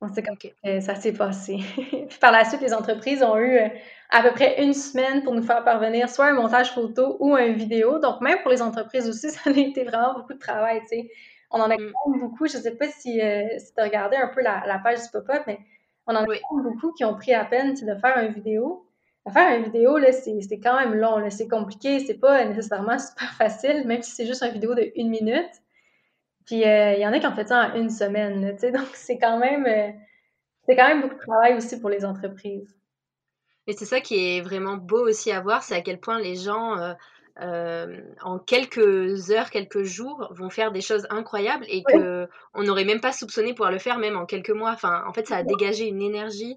On sait comme que ça s'est passé. Puis par la suite, les entreprises ont eu euh, à peu près une semaine pour nous faire parvenir soit un montage photo ou un vidéo. Donc, même pour les entreprises aussi, ça a été vraiment beaucoup de travail, tu sais. On en a mm. beaucoup. Je ne sais pas si, si tu as regardé un peu la, la page du pop-up, mais on en a beaucoup qui ont pris à peine de faire une vidéo. faire une vidéo, c'est, quand même long. C'est compliqué, c'est pas nécessairement super facile, même si c'est juste une vidéo de une minute. Puis euh, il y en a qui ont fait ça en une semaine, tu. Donc c'est quand même euh, c'est quand même beaucoup de travail aussi pour les entreprises. Et c'est ça qui est vraiment beau aussi à voir, c'est à quel point les gens euh, euh, en quelques heures, quelques jours, vont faire des choses incroyables et que on n'aurait même pas soupçonné pouvoir le faire même en quelques mois. Enfin, en fait, ça a dégagé une énergie,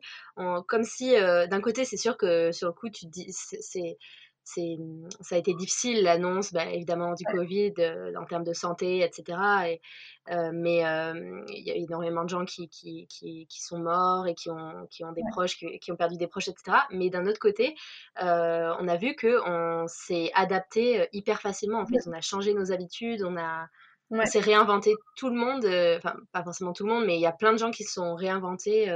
comme si euh, d'un côté, c'est sûr que sur le coup, tu te dis, c'est c'est, ça a été difficile l'annonce, bah, évidemment du Covid euh, en termes de santé, etc. Et, euh, mais euh, il y a énormément de gens qui, qui, qui, qui, sont morts et qui ont, qui ont des proches, qui, ont perdu des proches, etc. Mais d'un autre côté, on a vu que on s'est adapté hyper facilement. En fait, on a changé nos habitudes, on a on s'est réinventé tout le monde, enfin pas forcément tout le monde, mais il y a plein de gens qui se sont réinventés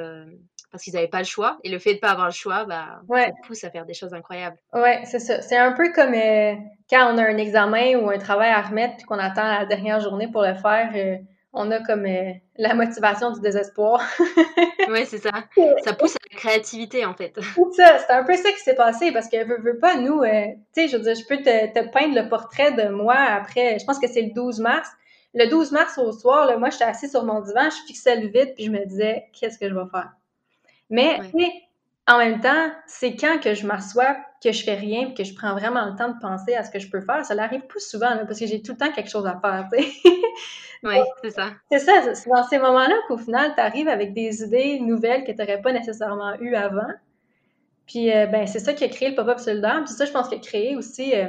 parce qu'ils n'avaient pas le choix. Et le fait de ne pas avoir le choix, bah, ça pousse à faire des choses incroyables. Ouais, c'est ça. C'est un peu comme euh, quand on a un examen ou un travail à remettre puis qu'on attend la dernière journée pour le faire. Euh, on a comme euh, la motivation du désespoir. oui, c'est ça. Ça pousse à la créativité, en fait. C'est ça. C'est un peu ça qui s'est passé parce que veux, veux pas, nous, tu sais, je veux dire, je peux te, te, peindre le portrait de moi après, je pense que c'est le 12 mars. Le 12 mars au soir, là, moi, j'étais assise sur mon divan, je fixais le vide puis je me disais, qu'est-ce que je vais faire? Mais en même temps, c'est quand que je m'assois, que je fais rien, que je prends vraiment le temps de penser à ce que je peux faire. Ça n'arrive plus souvent parce que j'ai tout le temps quelque chose à faire. oui, c'est ça. C'est ça. C'est dans ces moments-là qu'au final, tu arrives avec des idées nouvelles que tu n'aurais pas nécessairement eues avant. Puis, euh, ben, c'est ça qui a créé le pop-up solidaire. Puis ça, je pense qu'il a créé aussi euh,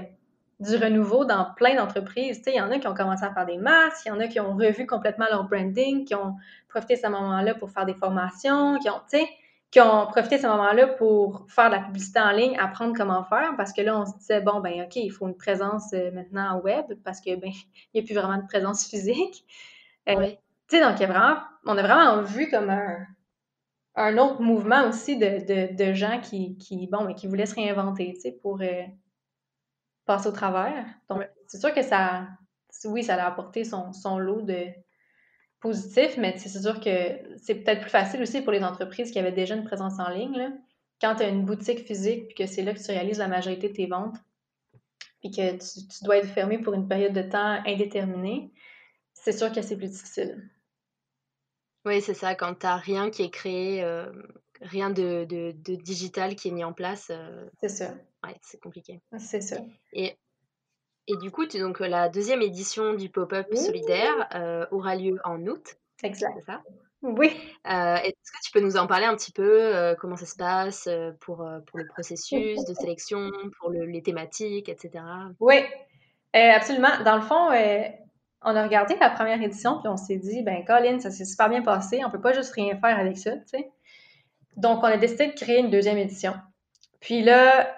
du renouveau dans plein d'entreprises. Il y en a qui ont commencé à faire des masques, il y en a qui ont revu complètement leur branding, qui ont profité de ce moment-là pour faire des formations, qui ont, tu sais, qui ont profité de ce moment-là pour faire de la publicité en ligne, apprendre comment faire, parce que là, on se disait, bon, ben OK, il faut une présence euh, maintenant web, parce que, ben, il n'y a plus vraiment de présence physique. Euh, tu sais, donc, il y a vraiment, on a vraiment vu comme un, un autre mouvement aussi de, de, gens qui, qui, bon, ben, qui voulaient se réinventer, tu sais, pour euh, passer au travers. Donc, c'est sûr que ça, oui, ça a apporté son, son lot de, positif, mais c'est sûr que c'est peut-être plus facile aussi pour les entreprises qui avaient déjà une présence en ligne. Quand tu as une boutique physique, puis que c'est là que tu réalises la majorité de tes ventes, puis que tu, dois être fermé pour une période de temps indéterminée, c'est sûr que c'est plus difficile. Oui, c'est ça. Quand tu n'as rien qui est créé, euh, rien de, digital qui est mis en place. Euh, c'est ça. Ouais, c'est compliqué. C'est ça. Et et du coup, donc, la deuxième édition du pop-up solidaire euh, aura lieu en août. Exact. C'est ça? Oui. Euh, est-ce que tu peux nous en parler un petit peu euh, Comment ça se passe pour, pour le processus de sélection, pour les thématiques, etc. Oui, absolument. Dans le fond, on a regardé la première édition puis on s'est dit, ben Colin, ça s'est super bien passé. On peut pas juste rien faire avec ça, tu sais. Donc, on a décidé de créer une deuxième édition. Puis là,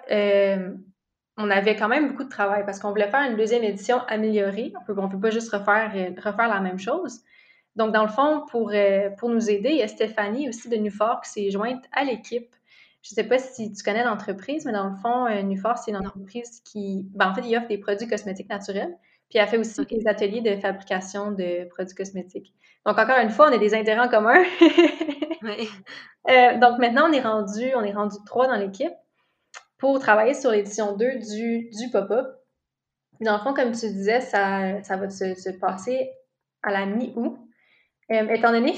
on avait quand même beaucoup de travail parce qu'on voulait faire une deuxième édition améliorée. On peut, peut pas juste refaire, euh, refaire la même chose. Donc, dans le fond, pour, euh, pour nous aider, il y a Stéphanie aussi de Nufor qui s'est jointe à l'équipe. Je ne sais pas si tu connais l'entreprise, mais dans le fond, euh, Nufor, c'est une entreprise qui, ben, en fait, il offre des produits cosmétiques naturels. Puis elle fait aussi des ateliers de fabrication de produits cosmétiques. Donc, encore une fois, on a des intérêts en commun. donc, maintenant, on est rendu, on est rendu trois dans l'équipe pour travailler sur l'édition 2 du, du pop-up. Dans le fond, comme tu disais, ça, ça va se, passer à la mi-août. Euh, étant donné que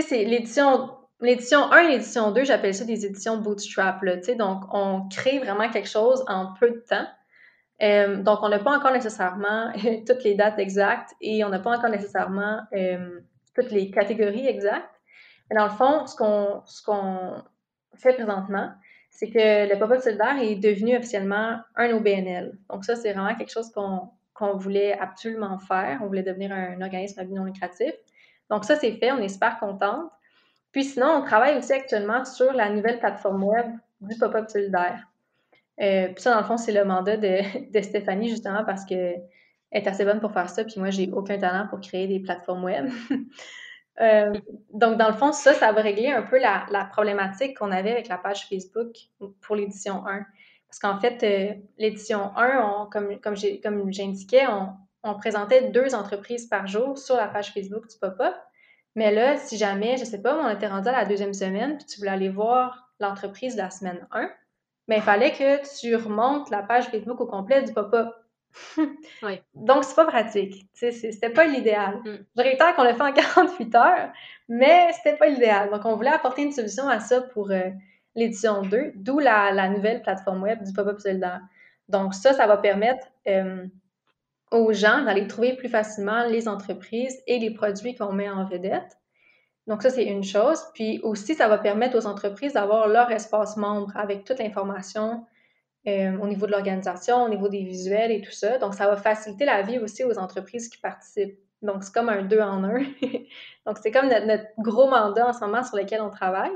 c'est, l'édition, l'édition 1 et l'édition 2, j'appelle ça des éditions bootstrap. Là, donc, on crée vraiment quelque chose en peu de temps. Euh, donc, on n'a pas encore nécessairement toutes les dates exactes et on n'a pas encore nécessairement euh, toutes les catégories exactes. Mais dans le fond, ce qu'on, ce qu'on fait présentement, c'est que le pop-up solidaire est devenu officiellement un OBNL. Donc ça, c'est vraiment quelque chose qu'on voulait absolument faire. On voulait devenir un organisme à but non lucratif. Donc ça, c'est fait. On est super contente. Puis sinon, on travaille aussi actuellement sur la nouvelle plateforme web du pop-up solidaire. Euh, puis ça, dans le fond, c'est le mandat de, de Stéphanie, justement, parce qu'elle est assez bonne pour faire ça. Puis moi, j'ai aucun talent pour créer des plateformes web. Euh, donc, dans le fond, ça, ça va régler un peu la, problématique qu'on avait avec la page Facebook pour l'édition 1. Parce qu'en fait, euh, l'édition 1, comme, comme j'indiquais, on, présentait deux entreprises par jour sur la page Facebook du pop-up. Mais là, si jamais, je sais pas, on était rendu à la deuxième semaine, puis tu voulais aller voir l'entreprise de la semaine 1, mais il fallait que tu remontes la page Facebook au complet du pop-up. oui. Donc, c'est pas pratique. C'était pas l'idéal. Mm. Je réitère qu'on l'a fait en 48 heures, mais c'était pas l'idéal. Donc, on voulait apporter une solution à ça pour euh, l'édition 2, d'où la, nouvelle plateforme web du pop-up solidaire. Donc, ça, ça va permettre euh, aux gens d'aller trouver plus facilement les entreprises et les produits qu'on met en vedette. Donc, ça, c'est une chose. Puis aussi, ça va permettre aux entreprises d'avoir leur espace membre avec toute l'information euh, au niveau de l'organisation, au niveau des visuels et tout ça. Donc, ça va faciliter la vie aussi aux entreprises qui participent. Donc, c'est comme un deux en un. Donc, c'est comme notre, gros mandat en ce moment sur lequel on travaille.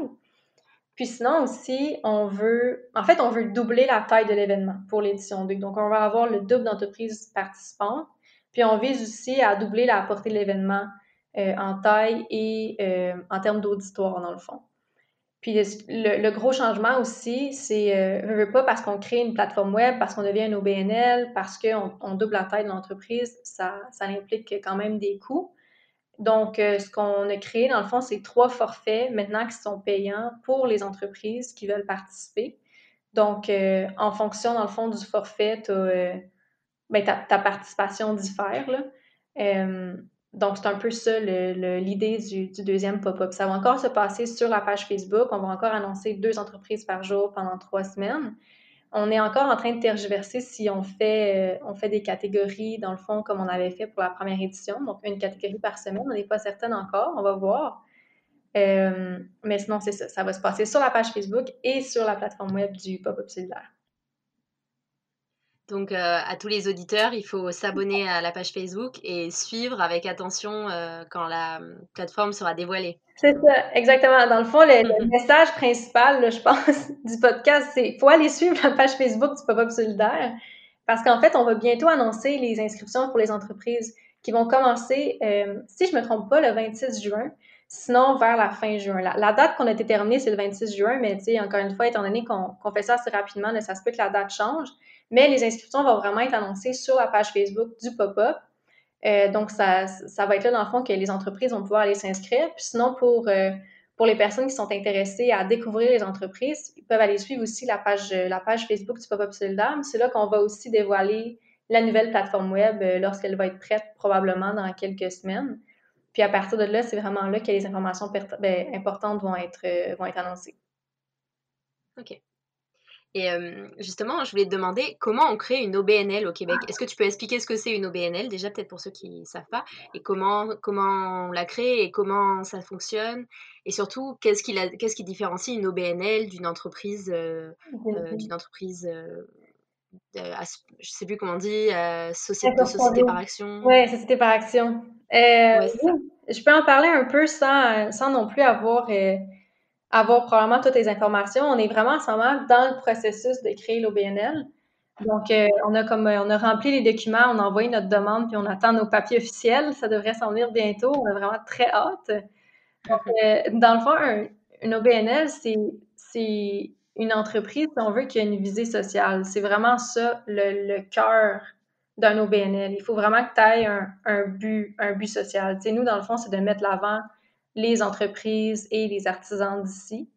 Puis sinon aussi, on veut, en fait, on veut doubler la taille de l'événement pour l'édition 2. Donc, on va avoir le double d'entreprises participantes. Puis on vise aussi à doubler la portée de l'événement euh, en taille et euh, en termes d'auditoire, dans le fond. Puis le, gros changement aussi, c'est, euh, veux pas parce qu'on crée une plateforme web, parce qu'on devient un OBNL, parce qu'on on double la taille de l'entreprise, ça, ça implique quand même des coûts. Donc, euh, ce qu'on a créé, dans le fond, c'est trois forfaits maintenant qui sont payants pour les entreprises qui veulent participer. Donc, en fonction, dans le fond, du forfait, ben, ta, ta, participation diffère. Là. Donc, c'est un peu ça l'idée du, deuxième pop-up. Ça va encore se passer sur la page Facebook. On va encore annoncer deux entreprises par jour pendant trois semaines. On est encore en train de tergiverser si on fait, euh, on fait des catégories, dans le fond, comme on avait fait pour la première édition. Donc, une catégorie par semaine. On n'est pas certaine encore. On va voir. Euh, mais sinon, c'est ça. Ça va se passer sur la page Facebook et sur la plateforme web du pop-up cellulaire. Donc, euh, à tous les auditeurs, il faut s'abonner à la page Facebook et suivre avec attention euh, quand la euh, plateforme sera dévoilée. C'est ça, exactement. Dans le fond, le, mhm. message principal, je pense, du podcast, c'est qu'il faut aller suivre la page Facebook du Pop-Up Solidaire parce qu'en fait, on va bientôt annoncer les inscriptions pour les entreprises qui vont commencer, si je ne me trompe pas, le 26 juin sinon vers la fin juin. La, date qu'on a déterminée, c'est le 26 juin, mais encore une fois, étant donné qu'on fait ça assez rapidement, ça se peut que la date change. Mais les inscriptions vont vraiment être annoncées sur la page Facebook du pop-up. Euh, donc, ça, ça, va être là, dans le fond, que les entreprises vont pouvoir aller s'inscrire. Puis sinon, pour, euh, pour les personnes qui sont intéressées à découvrir les entreprises, ils peuvent aller suivre aussi la page, la page Facebook du Pop-Up Solidaire. C'est là qu'on va aussi dévoiler la nouvelle plateforme web euh, lorsqu'elle va être prête, probablement dans quelques semaines. Puis à partir de là, c'est vraiment là que les informations ben, importantes vont être, vont être annoncées. OK. Et justement, je voulais te demander comment on crée une OBNL au Québec. Est-ce que tu peux expliquer ce que c'est une OBNL, déjà peut-être pour ceux qui ne savent pas, et comment, comment on la crée et comment ça fonctionne, et surtout qu'est-ce qui, qu'est-ce qui différencie une OBNL d'une entreprise, euh, euh, d'une entreprise, euh, je ne sais plus comment on dit, société, société par action? Oui, société par action. je peux en parler un peu sans, sans non plus avoir avoir probablement toutes les informations. On est vraiment en ce moment dans le processus de créer l'OBNL. Donc, euh, on a comme on a rempli les documents, on a envoyé notre demande, puis on attend nos papiers officiels. Ça devrait s'en venir bientôt. On a vraiment très hâte. Donc, euh, dans le fond, une OBNL, c'est une entreprise, si on veut, qui a une visée sociale. C'est vraiment ça le, cœur d'un OBNL. Il faut vraiment que tu aies un, un, but, un but social. sais, nous, dans le fond, c'est de mettre l'avant les entreprises et les artisans d'ici.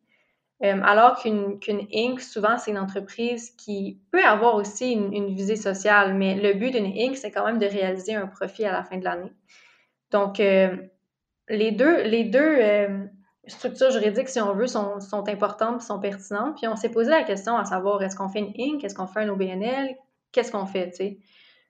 Euh, alors qu'une Inc., souvent, c'est une entreprise qui peut avoir aussi une, visée sociale, mais le but d'une Inc., c'est quand même de réaliser un profit à la fin de l'année. Donc, euh, les deux, les deux euh, structures juridiques, si on veut, sont, sont importantes sont pertinentes. Puis on s'est posé la question à savoir, est-ce qu'on fait une Inc?, est-ce qu'on fait un OBNL, qu'est-ce qu'on fait, tu sais?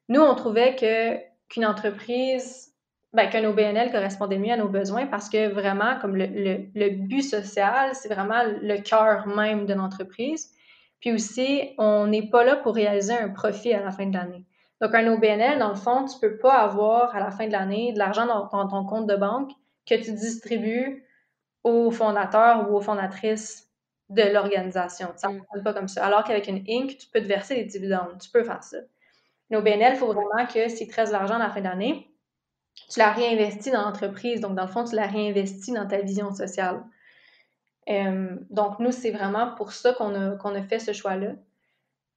Nous, on trouvait que qu'une entreprise ben, qu'un OBNL correspondait mieux à nos besoins parce que vraiment, comme le, le, but social, c'est vraiment le cœur même de l'entreprise. Puis aussi, on n'est pas là pour réaliser un profit à la fin de l'année. Donc, un OBNL, dans le fond, tu peux pas avoir à la fin de l'année de l'argent dans, ton compte de banque que tu distribues aux fondateurs ou aux fondatrices de l'organisation. Ça ne mm. fonctionne pas comme ça. Alors qu'avec une Inc., tu peux te verser des dividendes. Tu peux faire ça. Un OBNL, il faut vraiment que si tu restes l'argent à la fin d'année, tu l'as réinvesti dans l'entreprise. Donc, dans le fond, tu l'as réinvesti dans ta vision sociale. Euh, donc, nous, c'est vraiment pour ça qu'on a, qu'on a fait ce choix-là.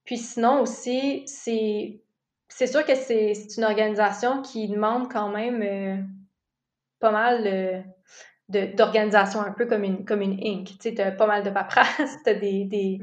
Puis sinon aussi, c'est, c'est sûr que c'est, une organisation qui demande quand même euh, pas mal euh, d'organisation, un peu comme une, comme une Inc. Tu as pas mal de paperasse, des, des,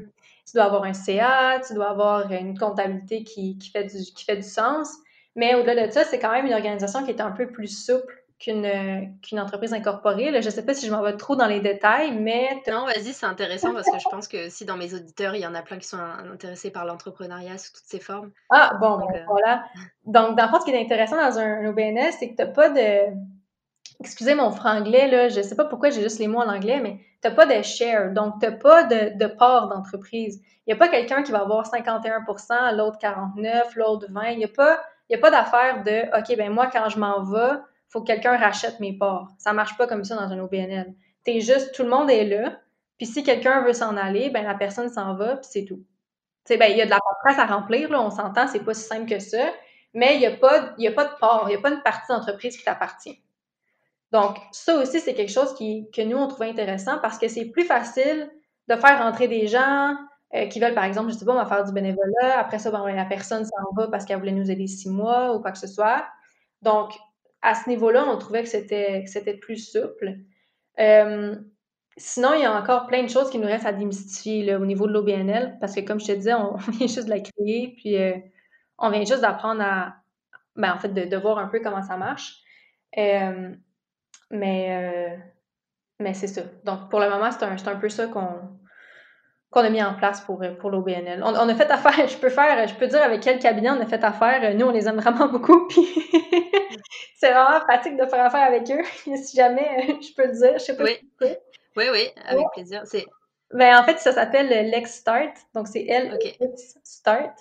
tu dois avoir un CA, tu dois avoir une comptabilité qui, qui fait, du, qui fait du sens. Mais au-delà de ça, c'est quand même une organisation qui est un peu plus souple qu'une entreprise incorporée. je ne sais pas si je m'en vais trop dans les détails, mais... Non, vas-y, c'est intéressant parce que je pense que si dans mes auditeurs, il y en a plein qui sont intéressés par l'entrepreneuriat sous toutes ses formes. Ah, bon, ben, euh, voilà. Donc, dans le fond, ce qui est intéressant dans un, OBNS, c'est que tu n'as pas de... Excusez mon franglais, là, je ne sais pas pourquoi j'ai juste les mots en anglais, mais tu n'as pas de share, donc tu n'as pas de, de part d'entreprise. Il n'y a pas quelqu'un qui va avoir 51% l'autre 49% l'autre 20 Il n'y a pas, a pas d'affaire de « OK, ben moi, quand je m'en vais, faut que quelqu'un rachète mes parts. Ça marche pas comme ça dans un OBNL. T'es juste, tout le monde est là, puis si quelqu'un veut s'en aller, ben la personne s'en va, puis c'est tout. Tu ben il y a de la paperasse à remplir, là, on s'entend, c'est pas si simple que ça, mais il n'y a, pas, a pas de part, il n'y a pas une partie d'entreprise qui t'appartient. Donc, ça aussi, c'est quelque chose qui, que nous, on trouvait intéressant parce que c'est plus facile de faire rentrer des gens euh, qui veulent, par exemple, je sais pas, on va faire du bénévolat, après ça, ben, la personne s'en va parce qu'elle voulait nous aider six mois ou quoi que ce soit. Donc, à ce niveau-là, on trouvait que c'était, c'était plus souple. Euh, sinon, il y a encore plein de choses qui nous restent à démystifier au niveau de l'OBNL, parce que comme je te disais, on, vient juste de la créer, puis euh, on vient juste d'apprendre à, ben, en fait, de, voir un peu comment ça marche. Mais mais c'est ça. Donc, pour le moment, c'est un, un peu ça qu'on, qu'on a mis en place pour, pour l'OBNL. On, a fait affaire, je peux faire, je peux dire avec quel cabinet on a fait affaire. Nous, on les aime vraiment beaucoup, puis c'est vraiment pratique de faire affaire avec eux. si jamais je peux le dire, je sais pas oui. oui, oui, avec plaisir. C'est... Ben, en fait, ça s'appelle Lex Start, donc c'est L Start.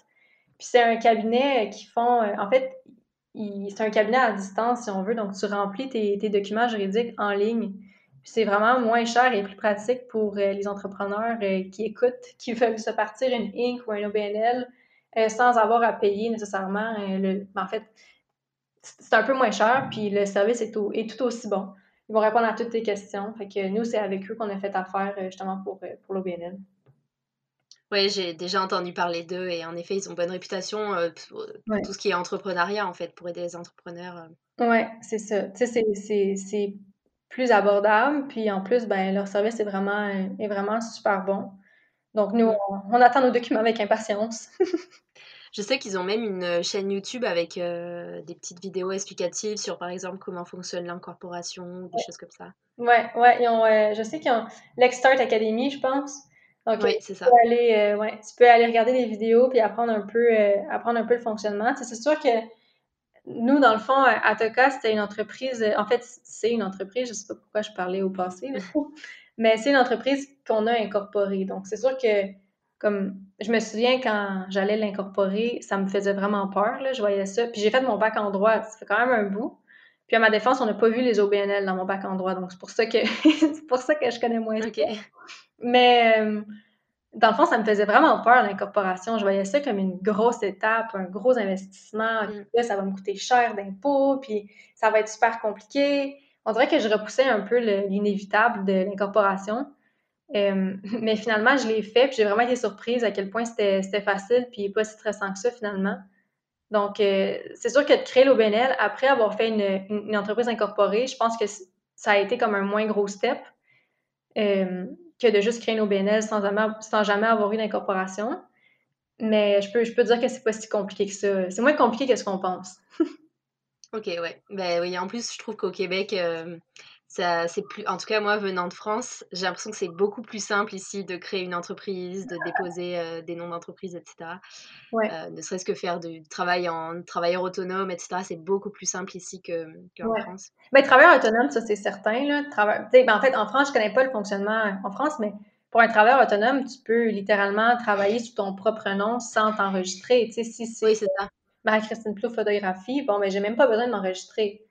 Puis c'est un cabinet qui font, en fait, c'est un cabinet à distance, si on veut. Donc, tu remplis tes, tes documents juridiques en ligne c'est vraiment moins cher et plus pratique pour euh, les entrepreneurs euh, qui écoutent, qui veulent se partir une Inc ou un OBNL euh, sans avoir à payer nécessairement le. En fait, c'est un peu moins cher, puis le service est, tout, est tout aussi bon. Ils vont répondre à toutes tes questions. Fait que nous, c'est avec eux qu'on a fait affaire justement pour, pour l'OBNL. Oui, j'ai déjà entendu parler d'eux et en effet, ils ont bonne réputation pour tout ce qui est entrepreneuriat, en fait, pour aider les entrepreneurs. Oui, c'est ça. Tu sais, c'est plus abordable. Puis en plus, ben, leur service est vraiment, est vraiment super bon. Donc nous, on, attend nos documents avec impatience. Je sais qu'ils ont même une chaîne YouTube avec euh, des petites vidéos explicatives sur, par exemple, comment fonctionne l'incorporation, des choses comme ça. Ouais, ouais, ont, euh, je sais qu'ils ont l'Extart Academy, je pense. Donc, oui, c'est ça. aller, euh, ouais, tu peux aller regarder des vidéos puis apprendre un peu, apprendre un peu le fonctionnement. c'est sûr que nous, dans le fond, Atoka, c'était une entreprise. En fait, c'est une entreprise. Je ne sais pas pourquoi je parlais au passé, mais c'est une entreprise qu'on a incorporée. Donc, c'est sûr que, comme je me souviens quand j'allais l'incorporer, ça me faisait vraiment peur. Là, je voyais ça. Puis j'ai fait mon bac en droit. Ça fait quand même un bout. Puis à ma défense, on n'a pas vu les OBNL dans mon bac en droit. Donc, c'est pour ça que c'est pour ça que je connais moins. OK. Mais. Euh, dans le fond, ça me faisait vraiment peur, l'incorporation. Je voyais ça comme une grosse étape, un gros investissement. Mm. Là, ça va me coûter cher d'impôts, puis ça va être super compliqué. On dirait que je repoussais un peu l'inévitable de l'incorporation. Euh, mais finalement, je l'ai fait, puis j'ai vraiment été surprise à quel point c'était facile, puis pas si stressant que ça, finalement. Donc, euh, c'est sûr que de créer l'OBNL, après avoir fait une, une, entreprise incorporée, je pense que ça a été comme un moins gros step. Euh, que de juste créer nos BNL sans jamais, sans jamais avoir eu d'incorporation. Mais je peux, je peux dire que c'est pas si compliqué que ça. C'est moins compliqué que ce qu'on pense. ok, ouais. Ben oui, en plus, je trouve qu'au Québec, euh, c'est plus en tout cas moi venant de France j'ai l'impression que c'est beaucoup plus simple ici de créer une entreprise de déposer euh, des noms d'entreprise etc euh, ne serait-ce que faire du travail en travailleur autonome etc c'est beaucoup plus simple ici que qu'en France. Ben, travailleur autonome ça c'est certain là. Ben, en fait en France je connais pas le fonctionnement en France mais pour un travailleur autonome tu peux littéralement travailler sous ton propre nom sans t'enregistrer. Tu sais si c'est oui c'est ça. Marie-Christine Plouf photographie bon mais ben, j'ai même pas besoin de m'enregistrer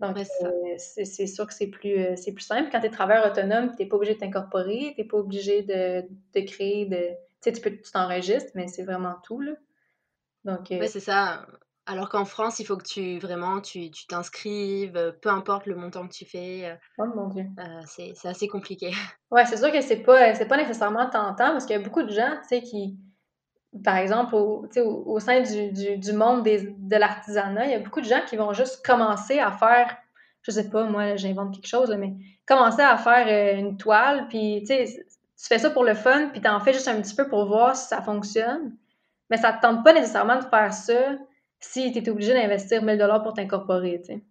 donc, euh, c'est sûr que c'est plus, euh, c'est plus simple. Quand tu es travailleur autonome, tu n'es pas obligé de t'incorporer, tu n'es pas obligé de, de créer de. Tu sais, tu peux tu t'enregistres, mais c'est vraiment tout. Là. Donc, euh, c'est ça. Alors qu'en France, il faut que tu vraiment tu t'inscrives, peu importe le montant que tu fais. Oh mon Dieu. c'est assez compliqué. Ouais, c'est sûr que c'est pas, pas nécessairement tentant parce qu'il y a beaucoup de gens, tu sais, qui, par exemple, au, au, sein du, monde de l'artisanat, il y a beaucoup de gens qui vont juste commencer à faire, je sais pas, moi, j'invente quelque chose, mais commencer à faire euh, une toile, puis, tu fais ça pour le fun, puis tu en fais juste un petit peu pour voir si ça fonctionne. Mais ça te tente pas nécessairement de faire ça si tu es obligé d'investir 1000 dollars pour t'incorporer, tu sais.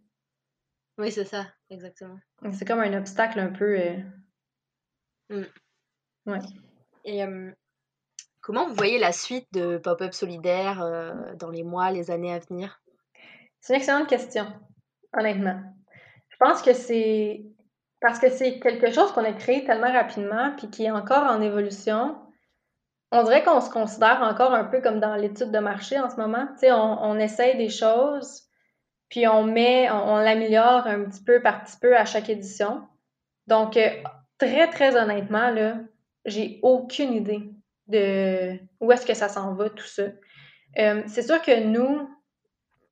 Oui, c'est ça, exactement. C'est comme un obstacle un peu. Euh... Mm. Ouais. Et euh, comment vous voyez la suite de Pop-up Solidaire euh, dans les mois, les années à venir? C'est une excellente question, honnêtement. Je pense que c'est parce que c'est quelque chose qu'on a créé tellement rapidement puis qui est encore en évolution. On dirait qu'on se considère encore un peu comme dans l'étude de marché en ce moment. Tu on, on essaye des choses, puis on met, on, l'améliore un petit peu par petit peu à chaque édition. Donc, euh, très, très honnêtement, là, j'ai aucune idée de où est-ce que ça s'en va, tout ça. Euh, c'est sûr que nous,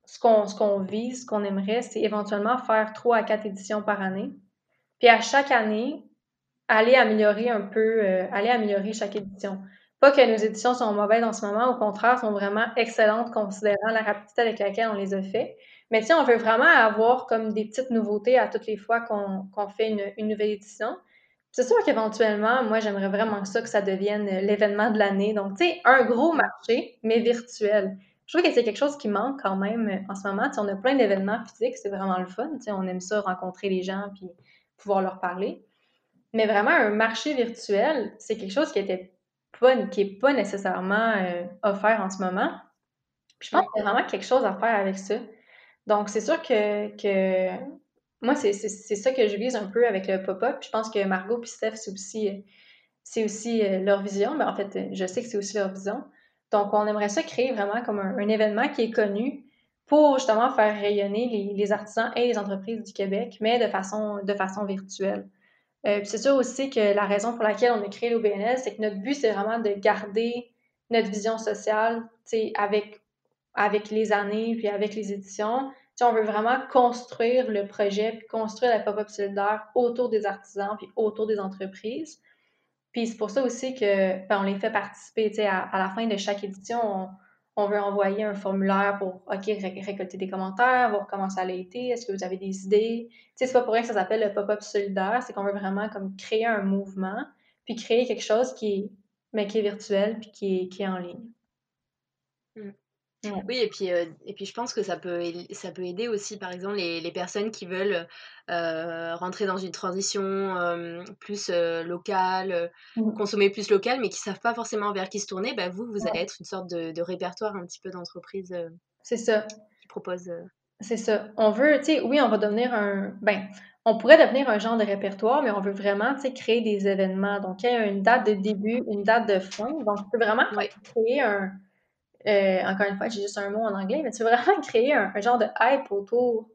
ce qu'on, ce vise, ce qu'on aimerait, c'est éventuellement faire trois à quatre éditions par année. Puis à chaque année, aller améliorer un peu, euh, aller améliorer chaque édition. Pas que nos éditions sont mauvaises en ce moment, au contraire, sont vraiment excellentes considérant la rapidité avec laquelle on les a fait. Mais si on veut vraiment avoir comme des petites nouveautés à toutes les fois qu'on fait une, nouvelle édition. C'est sûr qu'éventuellement, moi, j'aimerais vraiment ça que ça devienne l'événement de l'année. Donc, tu sais, un gros marché, mais virtuel. Je trouve que c'est quelque chose qui manque quand même en ce moment. on a plein d'événements physiques, c'est vraiment le fun. on aime ça, rencontrer les gens puis pouvoir leur parler. Mais vraiment, un marché virtuel, c'est quelque chose qui n'est pas nécessairement euh, offert en ce moment. je pense qu'il y a vraiment quelque chose à faire avec ça. Donc, c'est sûr que moi, c'est ça que je vise un peu avec le pop-up. Je pense que Margot et Steph, c'est aussi, c'est aussi euh, leur vision. Mais en fait, je sais que c'est aussi leur vision. Donc, on aimerait ça créer vraiment comme un, événement qui est connu pour justement faire rayonner les, artisans et les entreprises du Québec, mais de façon, de façon virtuelle. Euh, c'est sûr aussi que la raison pour laquelle on a créé l'OBNL, c'est que notre but, c'est vraiment de garder notre vision sociale avec avec les années, puis avec les éditions. On veut vraiment construire le projet, construire la pop-up solidaire autour des artisans, puis autour des entreprises. Puis c'est pour ça aussi que ben, on les fait participer. À, la fin de chaque édition, on, veut envoyer un formulaire pour OK, récolter des commentaires, voir comment ça a été, est-ce que vous avez des idées? C'est pas pour rien que ça s'appelle le pop-up solidaire, c'est qu'on veut vraiment comme créer un mouvement, puis créer quelque chose qui est, mais qui est virtuel, puis qui est, en ligne. Mm. Oui, et puis, et puis je pense que ça peut, ça peut aider aussi, par exemple, les, les personnes qui veulent rentrer dans une transition plus locale, mmh. consommer plus local, mais qui ne savent pas forcément vers qui se tourner. Bah, vous, vous allez être une sorte de, de répertoire un petit peu d'entreprise C'est ça. qui propose. C'est ça. On veut, tu sais, oui, on va devenir un. Ben, on pourrait devenir un genre de répertoire, mais on veut vraiment, tu sais, créer des événements. Donc, il y a une date de début, une date de fin. Donc, on peut vraiment créer un euh, encore une fois, j'ai juste un mot en anglais, mais tu veux vraiment créer un, genre de hype autour,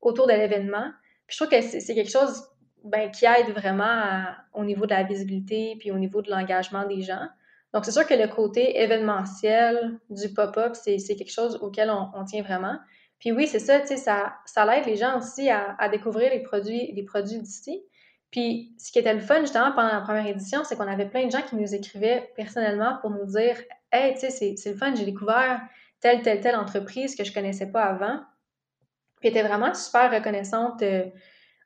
autour de l'événement. Puis je trouve que c'est quelque chose ben, qui aide vraiment au niveau de la visibilité puis au niveau de l'engagement des gens. Donc, c'est sûr que le côté événementiel du pop-up, c'est quelque chose auquel on, tient vraiment. Puis oui, c'est ça, tu sais, ça, ça aide les gens aussi à, découvrir les produits, les produits d'ici. Puis, ce qui était le fun, justement, pendant la première édition, c'est qu'on avait plein de gens qui nous écrivaient personnellement pour nous dire Hey, tu sais, c'est le fun, j'ai découvert telle, telle, telle entreprise que je connaissais pas avant. Puis, était vraiment super reconnaissante euh,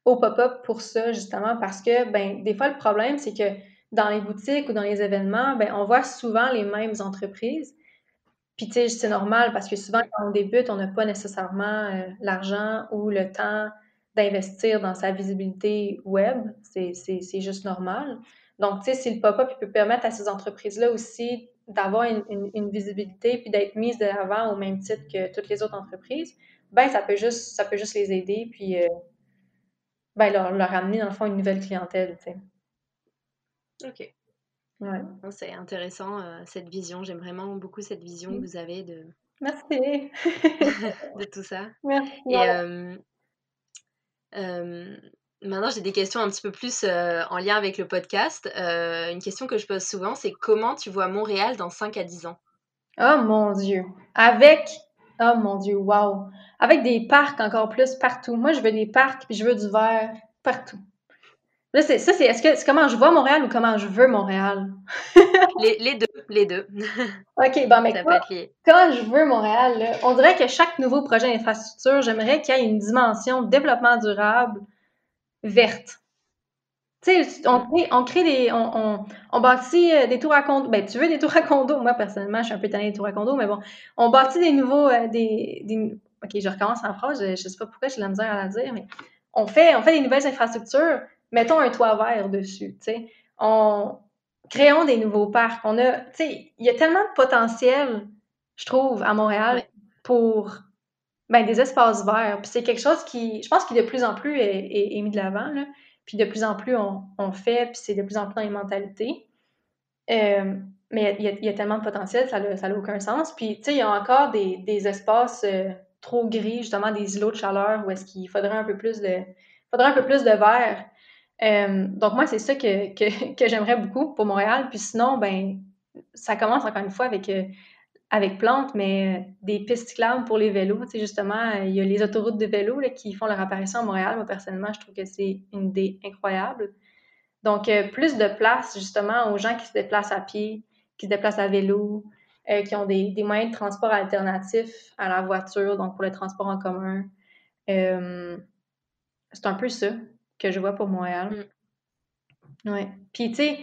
au pop-up pour ça, justement, parce que, ben, des fois, le problème, c'est que dans les boutiques ou dans les événements, ben, on voit souvent les mêmes entreprises. Puis, tu sais, c'est normal parce que souvent, quand on débute, on n'a pas nécessairement euh, l'argent ou le temps d'investir dans sa visibilité web. C'est juste normal. Donc, tu sais, si le pop-up peut permettre à ces entreprises-là aussi d'avoir une, visibilité puis d'être mise de l'avant au même titre que toutes les autres entreprises, ben ça peut juste, ça peut juste les aider puis euh, ben, leur, leur, amener dans le fond une nouvelle clientèle, tu sais. OK. Ouais. C'est intéressant euh, cette vision. J'aime vraiment beaucoup cette vision que vous avez de. Merci. de tout ça. Merci. Et, euh, maintenant, j'ai des questions un petit peu plus en lien avec le podcast. une question que je pose souvent, c'est comment tu vois Montréal dans 5 à 10 ans? Oh mon Dieu! Avec, oh mon Dieu, wow! Avec des parcs encore plus partout. Moi, je veux des parcs, puis je veux du verre partout. Là, c'est, ça, c'est, est-ce que c'est comment je vois Montréal ou comment je veux Montréal? les, les, deux, les deux. OK, bon, mais quoi, quand je veux Montréal, là, on dirait que chaque nouveau projet d'infrastructure, j'aimerais qu'il y ait une dimension développement durable verte. Tu sais, on crée, on crée des. On, on, on bâtit euh, des tours à condo. Ben, tu veux des tours à condo? Moi, personnellement, je suis un peu tannée des tours à condo, mais bon. On bâtit des nouveaux. Euh, des, des, Ok, je recommence en phrase. Je, ne sais pas pourquoi j'ai la misère à la dire, mais on fait, on fait des nouvelles infrastructures. Mettons un toit vert dessus, tu sais. On. Créons des nouveaux parcs. On a. Tu sais, il y a tellement de potentiel, je trouve, à Montréal pour ben, des espaces verts. C'est quelque chose qui, je pense, qui de plus en plus est, mis de l'avant. Puis de plus en plus, on, fait, puis c'est de plus en plus dans les mentalités. Euh, mais il y, a, tellement de potentiel, ça n'a aucun sens. Puis, tu sais, il y a encore des, espaces euh, trop gris, justement, des îlots de chaleur où est-ce qu'il faudrait un peu plus de, faudrait un peu plus de verre. Euh, donc, moi, c'est ça que, que, j'aimerais beaucoup pour Montréal. Puis sinon, ben, ça commence encore une fois avec avec plantes, mais euh, des pistes cyclables pour les vélos. Tu sais, justement, il y a les autoroutes de vélo là, qui font leur apparition à Montréal. Moi, personnellement, je trouve que c'est une idée incroyable. Donc, euh, plus de place, justement, aux gens qui se déplacent à pied, qui se déplacent à vélo, euh, qui ont des, des, moyens de transport alternatifs à la voiture, donc pour le transport en commun. Euh, c'est un peu ça que je vois pour Montréal. Mm. Ouais. Puis, tu sais,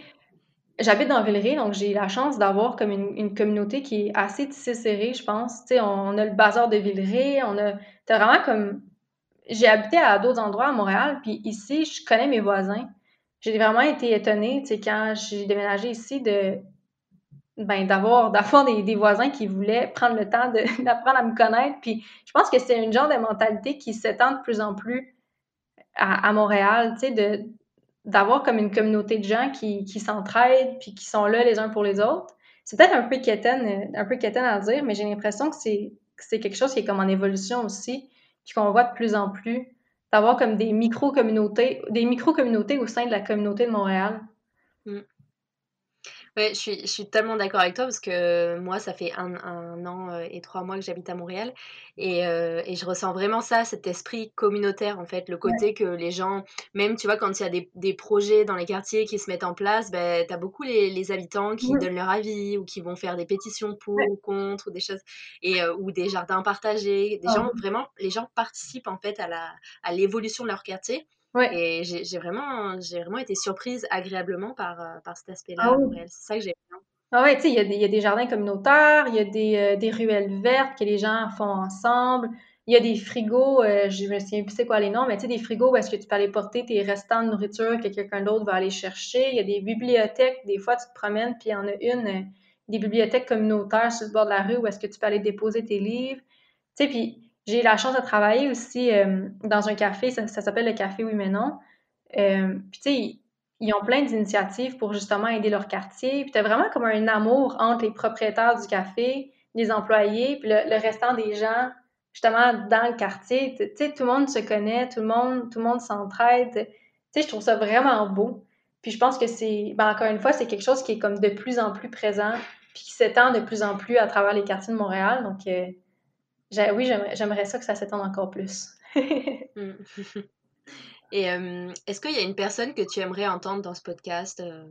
J'habite dans Villeray, donc j'ai la chance d'avoir comme une, communauté qui est assez tissée serrée, je pense. Tu sais, on, a le bazar de Villeray, on a... T'as vraiment comme... J'ai habité à d'autres endroits à Montréal, puis ici, je connais mes voisins. J'ai vraiment été étonnée, tu sais, quand j'ai déménagé ici, de ben, d'avoir d'avoir des, des, voisins qui voulaient prendre le temps d'apprendre à me connaître. Puis je pense que c'est une genre de mentalité qui s'étend de plus en plus à, à Montréal, tu sais, de d'avoir comme une communauté de gens qui, qui s'entraident puis qui sont là les uns pour les autres. C'est peut-être un peu quétaine, un peu quétaine à dire, mais j'ai l'impression que c'est, c'est quelque chose qui est comme en évolution aussi, puis qu'on voit de plus en plus, d'avoir comme des micro-communautés, des micro-communautés au sein de la communauté de Montréal. Ouais, je suis, je suis tellement d'accord avec toi parce que moi, ça fait un, un an euh, et trois mois que j'habite à Montréal et, euh, et, je ressens vraiment ça, cet esprit communautaire en fait, le côté ouais. que les gens, même tu vois, quand il y a des, des, projets dans les quartiers qui se mettent en place, ben, tu as beaucoup les, les habitants qui ouais. donnent leur avis ou qui vont faire des pétitions pour ou contre ou des choses, et, euh, ou des jardins partagés. Des gens, vraiment, les gens participent en fait à l'évolution à de leur quartier. Ouais. Et j'ai vraiment, vraiment été surprise agréablement par, euh, par cet aspect-là. Ah oui. C'est ça que j'ai. Ah ouais, tu sais, il y, y, a des jardins communautaires, il y a des, euh, des, ruelles vertes que les gens font ensemble. Il y a des frigos, euh, je me souviens plus c'est quoi les noms, mais tu sais, des frigos où est-ce que tu peux aller porter tes restants de nourriture que quelqu'un d'autre va aller chercher. Il y a des bibliothèques, des fois tu te promènes, puis il y en a une, euh, des bibliothèques communautaires sur le bord de la rue où est-ce que tu peux aller déposer tes livres. Tu sais, puis j'ai eu la chance de travailler aussi euh, dans un café, ça, s'appelle le Café Oui Mais Non. Euh, puis tu sais, ils ont plein d'initiatives pour justement aider leur quartier. Puis tu as vraiment comme un amour entre les propriétaires du café, les employés, puis le, le restant des gens, justement, dans le quartier. Tu sais, tout le monde se connaît, tout le monde, tout le monde s'entraide. Tu sais, je trouve ça vraiment beau. Puis je pense que c'est, ben encore une fois, c'est quelque chose qui est comme de plus en plus présent, puis qui s'étend de plus en plus à travers les quartiers de Montréal. Donc, euh, oui, j'aimerais ça que ça s'étende encore plus. Mm. Et euh, est-ce qu'il y a une personne que tu aimerais entendre dans ce podcast? Euh...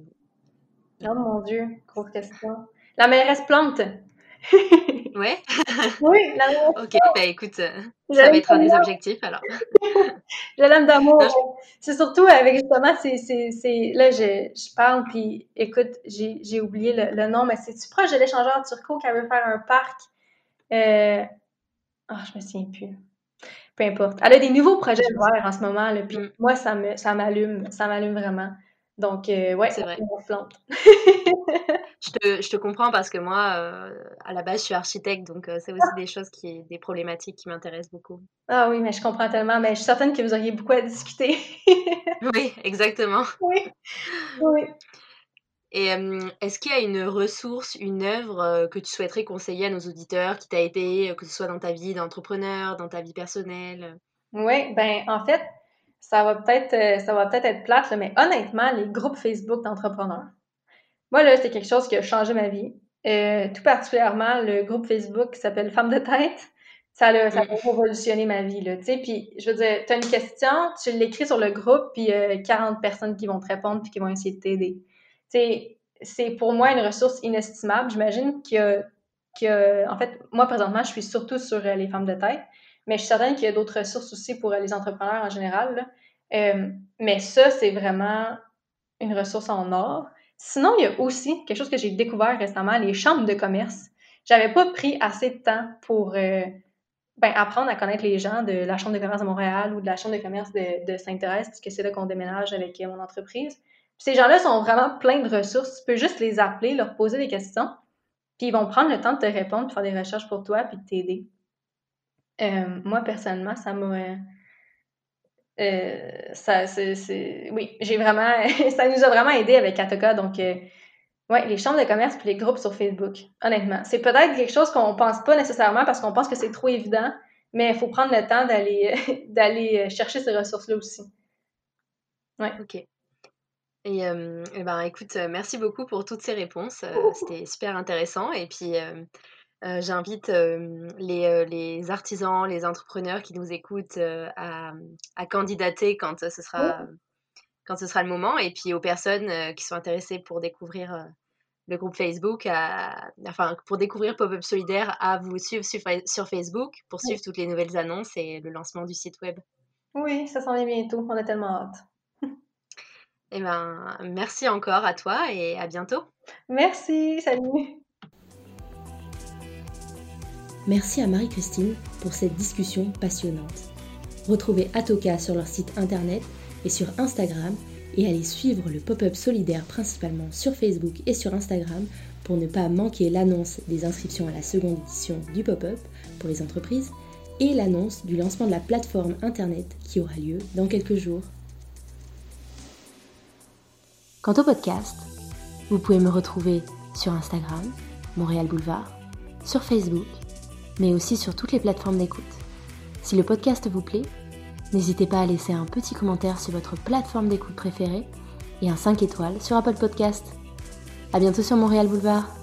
Oh mon Dieu, grosse question. La mairesse Plante. ouais? oui, la mairesse Ok, bah écoute, euh, ça va être un des objectifs alors. je l'aime d'amour. C'est surtout avec justement, c'est là, je, je parle, puis écoute, j'ai oublié le, le, nom, mais c'est-tu proche de l'échangeur Turco qui veut faire un parc? Ah, oh, je me souviens plus. Peu importe. Elle a des nouveaux projets verts en ce moment, là, puis mm. moi, ça me ça m'allume, ça m'allume vraiment. Donc, euh, ouais, c'est vrai. Plante. je, te, je te comprends parce que moi, euh, à la base, je suis architecte, donc euh, c'est aussi des choses qui, des problématiques qui m'intéressent beaucoup. Ah oui, mais je comprends tellement. Mais je suis certaine que vous auriez beaucoup à discuter. oui, exactement. Oui. Oui. Et euh, est-ce qu'il y a une ressource, une œuvre euh, que tu souhaiterais conseiller à nos auditeurs qui t'a aidé, que ce soit dans ta vie d'entrepreneur, dans ta vie personnelle? Oui, ben en fait, ça va peut-être euh, ça va peut-être être plate, là, mais honnêtement, les groupes Facebook d'entrepreneurs. Moi, là, c'est quelque chose qui a changé ma vie. Euh, tout particulièrement le groupe Facebook qui s'appelle Femmes de tête. Ça a, ça a révolutionné ma vie, là, tu sais. Puis, je veux dire, tu as une question, tu l'écris sur le groupe, puis euh, 40 personnes qui vont te répondre puis qui vont essayer de t'aider c'est pour moi une ressource inestimable. J'imagine que, que, en fait, moi, présentement, je suis surtout sur euh, les femmes de tête, mais je suis certaine qu'il y a d'autres ressources aussi pour euh, les entrepreneurs en général. Euh, mais ça, c'est vraiment une ressource en or. Sinon, il y a aussi quelque chose que j'ai découvert récemment, les chambres de commerce. J'avais pas pris assez de temps pour ben, apprendre à connaître les gens de la Chambre de commerce de Montréal ou de la Chambre de commerce de, Sainte-Thérèse, puisque c'est là qu'on déménage avec mon entreprise. Ces gens-là sont vraiment pleins de ressources. Tu peux juste les appeler, leur poser des questions, puis ils vont prendre le temps de te répondre, faire des recherches pour toi, puis de t'aider. Euh, moi, personnellement, ça m'a euh, ça, c'est, oui, j'ai vraiment, ça nous a vraiment aidé avec Atoka. Donc, euh, ouais, les chambres de commerce puis les groupes sur Facebook, honnêtement. C'est peut-être quelque chose qu'on pense pas nécessairement parce qu'on pense que c'est trop évident, mais il faut prendre le temps d'aller, d'aller chercher ces ressources-là aussi. Ouais. OK. Et, et, ben, écoute, merci beaucoup pour toutes ces réponses. C'était super intéressant. Et puis, euh, j'invite les, les, artisans, les entrepreneurs qui nous écoutent à, à, candidater quand ce, sera, quand ce sera le moment. Et puis aux personnes qui sont intéressées pour découvrir le groupe Facebook, à, enfin pour découvrir Pop-up Solidaire, à vous suivre sur, sur Facebook pour suivre toutes les nouvelles annonces et le lancement du site web. Oui, ça s'en vient bientôt. On a tellement hâte. Eh ben, merci encore à toi et à bientôt. Merci, salut. Merci à Marie-Christine pour cette discussion passionnante. Retrouvez Atoka sur leur site internet et sur Instagram et allez suivre le pop-up solidaire principalement sur Facebook et sur Instagram pour ne pas manquer l'annonce des inscriptions à la seconde édition du pop-up pour les entreprises et l'annonce du lancement de la plateforme internet qui aura lieu dans quelques jours. Quant au podcast, vous pouvez me retrouver sur Instagram, Montréal Boulevard, sur Facebook mais aussi sur toutes les plateformes d'écoute. Si le podcast vous plaît, n'hésitez pas à laisser un petit commentaire sur votre plateforme d'écoute préférée et un 5 étoiles sur Apple Podcast. À bientôt sur Montréal Boulevard.